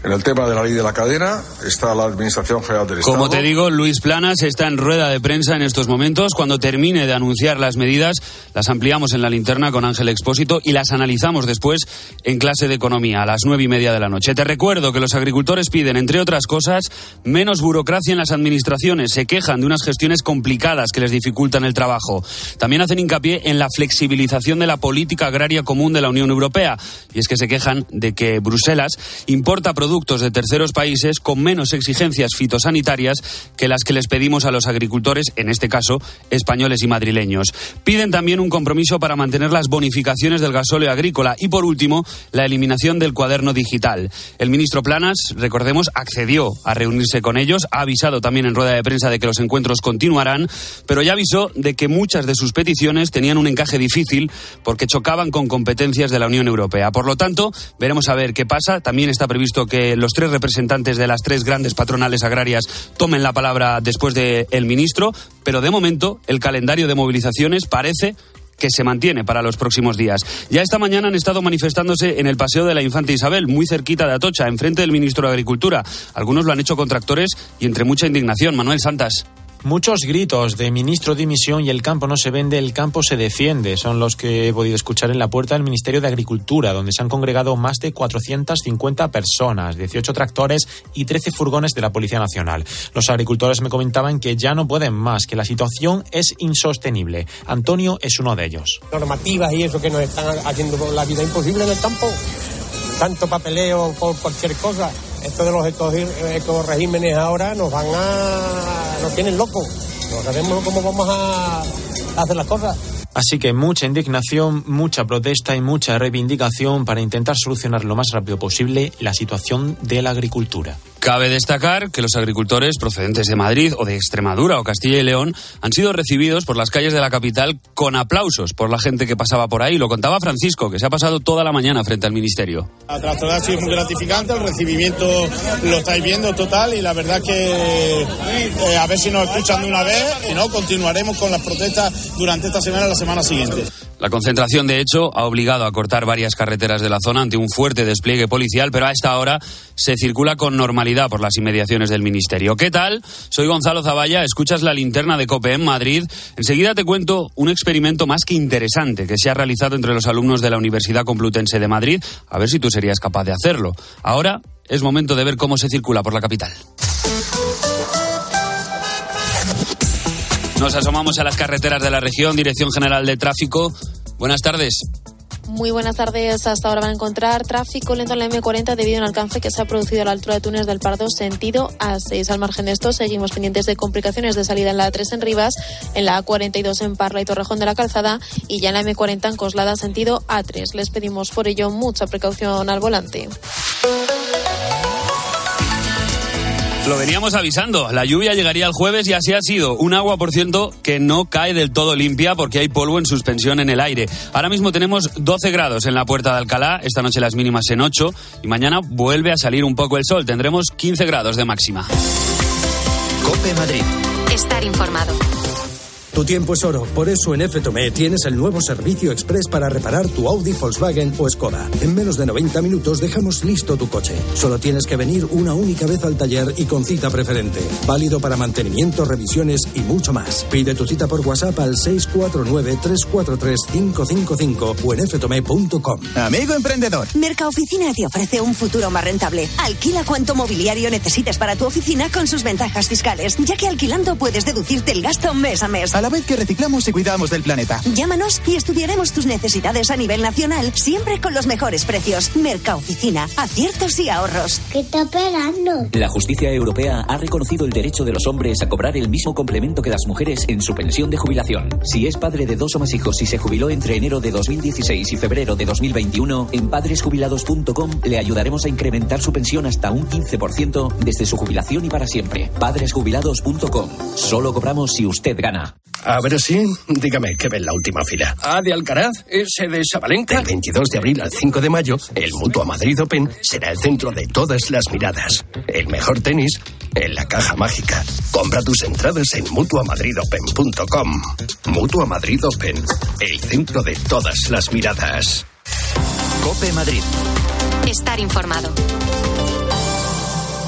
En el tema de la ley de la cadena está la Administración General del Estado. Como te digo, Luis Planas está en rueda de prensa en estos momentos. Cuando termine de anunciar las medidas, las ampliamos en la linterna con Ángel Expósito y las analizamos después en clase de economía a las nueve y media de la noche. Te recuerdo que los agricultores piden, entre otras cosas, menos burocracia en las administraciones. Se quejan de unas gestiones complicadas que les dificultan el trabajo. También hacen hincapié en la flexibilización de la política agraria común de la Unión Europea. Y es que se quejan de que Bruselas importa productos de terceros países con menos exigencias fitosanitarias que las que les pedimos a los agricultores, en este caso españoles y madrileños. Piden también un compromiso para mantener las bonificaciones del gasóleo agrícola y, por último, la eliminación del cuaderno digital. El ministro Planas, recordemos, accedió a reunirse con ellos, ha avisado también en rueda de prensa de que los encuentros continuarán, pero ya avisó de que muchas de sus peticiones tenían un encaje difícil porque chocaban con competencias de la Unión Europea. Por lo tanto, veremos a ver qué pasa. También está previsto que los tres representantes de las tres grandes patronales agrarias tomen la palabra después del el ministro, pero de momento el calendario de movilizaciones parece que se mantiene para los próximos días. Ya esta mañana han estado manifestándose en el Paseo de la Infanta Isabel, muy cerquita de Atocha, enfrente del ministro de Agricultura. Algunos lo han hecho con tractores y entre mucha indignación. Manuel Santas. Muchos gritos de ministro dimisión y el campo no se vende, el campo se defiende. Son los que he podido escuchar en la puerta del Ministerio de Agricultura, donde se han congregado más de 450 personas, 18 tractores y 13 furgones de la Policía Nacional. Los agricultores me comentaban que ya no pueden más, que la situación es insostenible. Antonio es uno de ellos. Normativas y eso que nos están haciendo la vida imposible en el campo. Tanto papeleo por cualquier cosa esto de los ecoregímenes ahora nos van a. nos tienen locos. No sabemos cómo vamos a hacer las cosas. Así que mucha indignación, mucha protesta y mucha reivindicación para intentar solucionar lo más rápido posible la situación de la agricultura. Cabe destacar que los agricultores procedentes de Madrid o de Extremadura o Castilla y León han sido recibidos por las calles de la capital con aplausos por la gente que pasaba por ahí. Lo contaba Francisco, que se ha pasado toda la mañana frente al ministerio. La trastornada ha sido muy gratificante, el recibimiento lo estáis viendo total y la verdad que eh, a ver si nos escuchan de una vez y no, continuaremos con las protestas durante esta semana y la semana siguiente. La concentración, de hecho, ha obligado a cortar varias carreteras de la zona ante un fuerte despliegue policial, pero a esta hora se circula con normalidad por las inmediaciones del Ministerio. ¿Qué tal? Soy Gonzalo Zavalla, escuchas la linterna de COPE en Madrid. Enseguida te cuento un experimento más que interesante que se ha realizado entre los alumnos de la Universidad Complutense de Madrid. A ver si tú serías capaz de hacerlo. Ahora es momento de ver cómo se circula por la capital. Nos asomamos a las carreteras de la región, Dirección General de Tráfico. Buenas tardes. Muy buenas tardes. Hasta ahora van a encontrar tráfico lento en la M40 debido a un alcance que se ha producido a la altura de Túnez del Pardo, sentido A6. Al margen de esto, seguimos pendientes de complicaciones de salida en la A3 en Rivas, en la A42 en Parla y Torrejón de la Calzada y ya en la M40 en Coslada, sentido A3. Les pedimos por ello mucha precaución al volante. Lo veníamos avisando. La lluvia llegaría el jueves y así ha sido. Un agua, por cierto, que no cae del todo limpia porque hay polvo en suspensión en el aire. Ahora mismo tenemos 12 grados en la puerta de Alcalá. Esta noche las mínimas en 8. Y mañana vuelve a salir un poco el sol. Tendremos 15 grados de máxima. Cope Madrid. Estar informado. Tu tiempo es oro, por eso en FTOME tienes el nuevo servicio express para reparar tu Audi, Volkswagen o Skoda. En menos de 90 minutos dejamos listo tu coche. Solo tienes que venir una única vez al taller y con cita preferente. Válido para mantenimiento, revisiones y mucho más. Pide tu cita por WhatsApp al 649-343-555 o en ftome.com. Amigo emprendedor. Mercaoficina te ofrece un futuro más rentable. Alquila cuanto mobiliario necesites para tu oficina con sus ventajas fiscales, ya que alquilando puedes deducirte el gasto mes a mes. A la vez que reciclamos y cuidamos del planeta. Llámanos y estudiaremos tus necesidades a nivel nacional, siempre con los mejores precios. Mercaoficina, aciertos y ahorros. ¿Qué está esperando? La justicia europea ha reconocido el derecho de los hombres a cobrar el mismo complemento que las mujeres en su pensión de jubilación. Si es padre de dos o más hijos y se jubiló entre enero de 2016 y febrero de 2021, en padresjubilados.com le ayudaremos a incrementar su pensión hasta un 15% desde su jubilación y para siempre. Padresjubilados.com. Solo cobramos si usted gana. A ver si, dígame, ¿qué ve en la última fila? ¿A de Alcaraz? ¿Ese de Sabalenka? Del 22 de abril al 5 de mayo, el Mutua Madrid Open será el centro de todas las miradas. El mejor tenis en la caja mágica. Compra tus entradas en mutuamadridopen.com. Mutua Madrid Open, el centro de todas las miradas. Cope Madrid. Estar informado.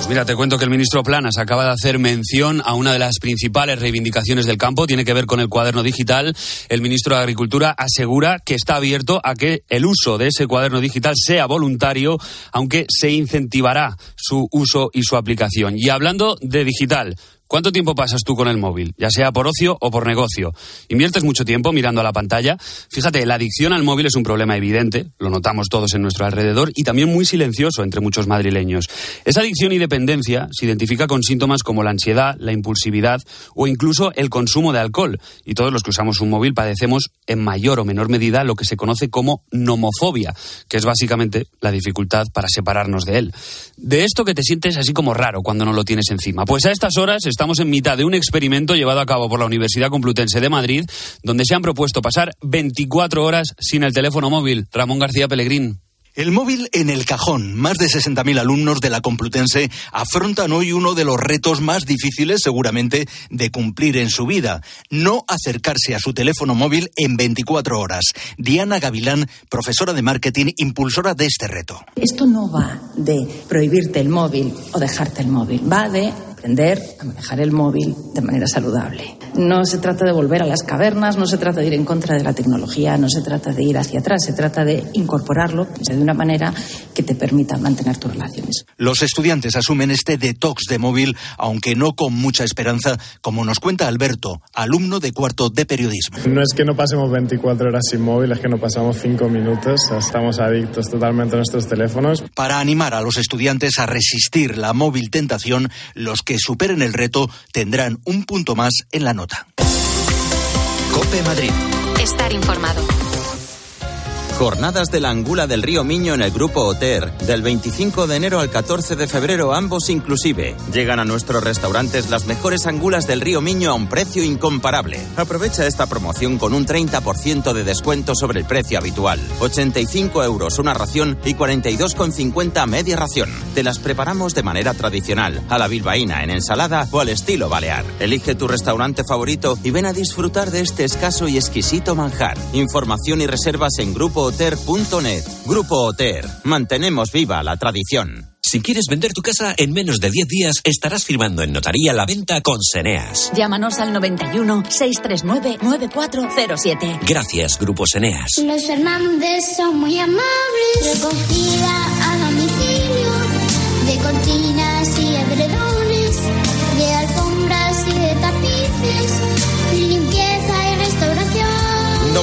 Pues mira, te cuento que el ministro Planas acaba de hacer mención a una de las principales reivindicaciones del campo, tiene que ver con el cuaderno digital. El ministro de Agricultura asegura que está abierto a que el uso de ese cuaderno digital sea voluntario, aunque se incentivará su uso y su aplicación. Y hablando de digital, ¿Cuánto tiempo pasas tú con el móvil? Ya sea por ocio o por negocio. ¿Inviertes mucho tiempo mirando a la pantalla? Fíjate, la adicción al móvil es un problema evidente, lo notamos todos en nuestro alrededor, y también muy silencioso entre muchos madrileños. Esa adicción y dependencia se identifica con síntomas como la ansiedad, la impulsividad o incluso el consumo de alcohol. Y todos los que usamos un móvil padecemos en mayor o menor medida lo que se conoce como nomofobia, que es básicamente la dificultad para separarnos de él. De esto que te sientes así como raro cuando no lo tienes encima. Pues a estas horas estamos en mitad de un experimento llevado a cabo por la Universidad Complutense de Madrid, donde se han propuesto pasar 24 horas sin el teléfono móvil. Ramón García Pellegrín. El móvil en el cajón. Más de 60.000 alumnos de la Complutense afrontan hoy uno de los retos más difíciles seguramente de cumplir en su vida. No acercarse a su teléfono móvil en 24 horas. Diana Gavilán, profesora de marketing, impulsora de este reto. Esto no va de prohibirte el móvil o dejarte el móvil. Va de aprender a manejar el móvil de manera saludable. No se trata de volver a las cavernas, no se trata de ir en contra de la tecnología, no se trata de ir hacia atrás, se trata de incorporarlo de una manera que te permita mantener tus relaciones. Los estudiantes asumen este detox de móvil, aunque no con mucha esperanza, como nos cuenta Alberto, alumno de cuarto de periodismo. No es que no pasemos 24 horas sin móvil, es que no pasamos 5 minutos, estamos adictos totalmente a nuestros teléfonos. Para animar a los estudiantes a resistir la móvil tentación, los que superen el reto tendrán un punto más en la nota. Cope Madrid. Estar informado. Jornadas de la Angula del Río Miño en el Grupo Oter, del 25 de enero al 14 de febrero, ambos inclusive. Llegan a nuestros restaurantes las mejores angulas del Río Miño a un precio incomparable. Aprovecha esta promoción con un 30% de descuento sobre el precio habitual. 85 euros una ración y 42,50 media ración. Te las preparamos de manera tradicional, a la bilbaína, en ensalada o al estilo balear. Elige tu restaurante favorito y ven a disfrutar de este escaso y exquisito manjar. Información y reservas en Grupo grupooter.net. Grupo Oter. Mantenemos viva la tradición. Si quieres vender tu casa en menos de 10 días, estarás firmando en notaría la venta con Seneas. Llámanos al 91 639 9407. Gracias, Grupo Seneas. Los Fernández son muy amables. Recogida a domicilio de cortinas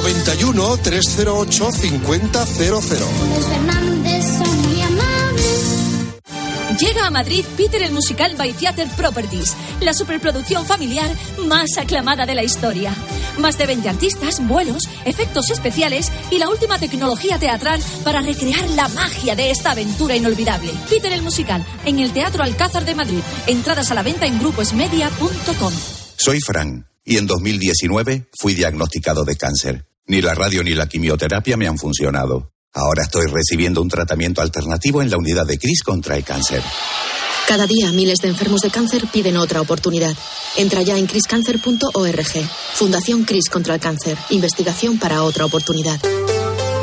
91 308 5000. Los Fernández son muy amables. Llega a Madrid Peter el musical by Theater Properties, la superproducción familiar más aclamada de la historia. Más de 20 artistas, vuelos, efectos especiales y la última tecnología teatral para recrear la magia de esta aventura inolvidable. Peter el Musical, en el Teatro Alcázar de Madrid. Entradas a la venta en gruposmedia.com. Soy Fran y en 2019 fui diagnosticado de cáncer. Ni la radio ni la quimioterapia me han funcionado. Ahora estoy recibiendo un tratamiento alternativo en la unidad de CRIS contra el cáncer. Cada día miles de enfermos de cáncer piden otra oportunidad. Entra ya en criscancer.org. Fundación CRIS contra el cáncer. Investigación para otra oportunidad.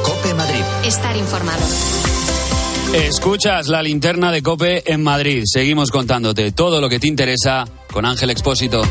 Cope Madrid. Estar informado. Escuchas la linterna de Cope en Madrid. Seguimos contándote todo lo que te interesa con Ángel Expósito.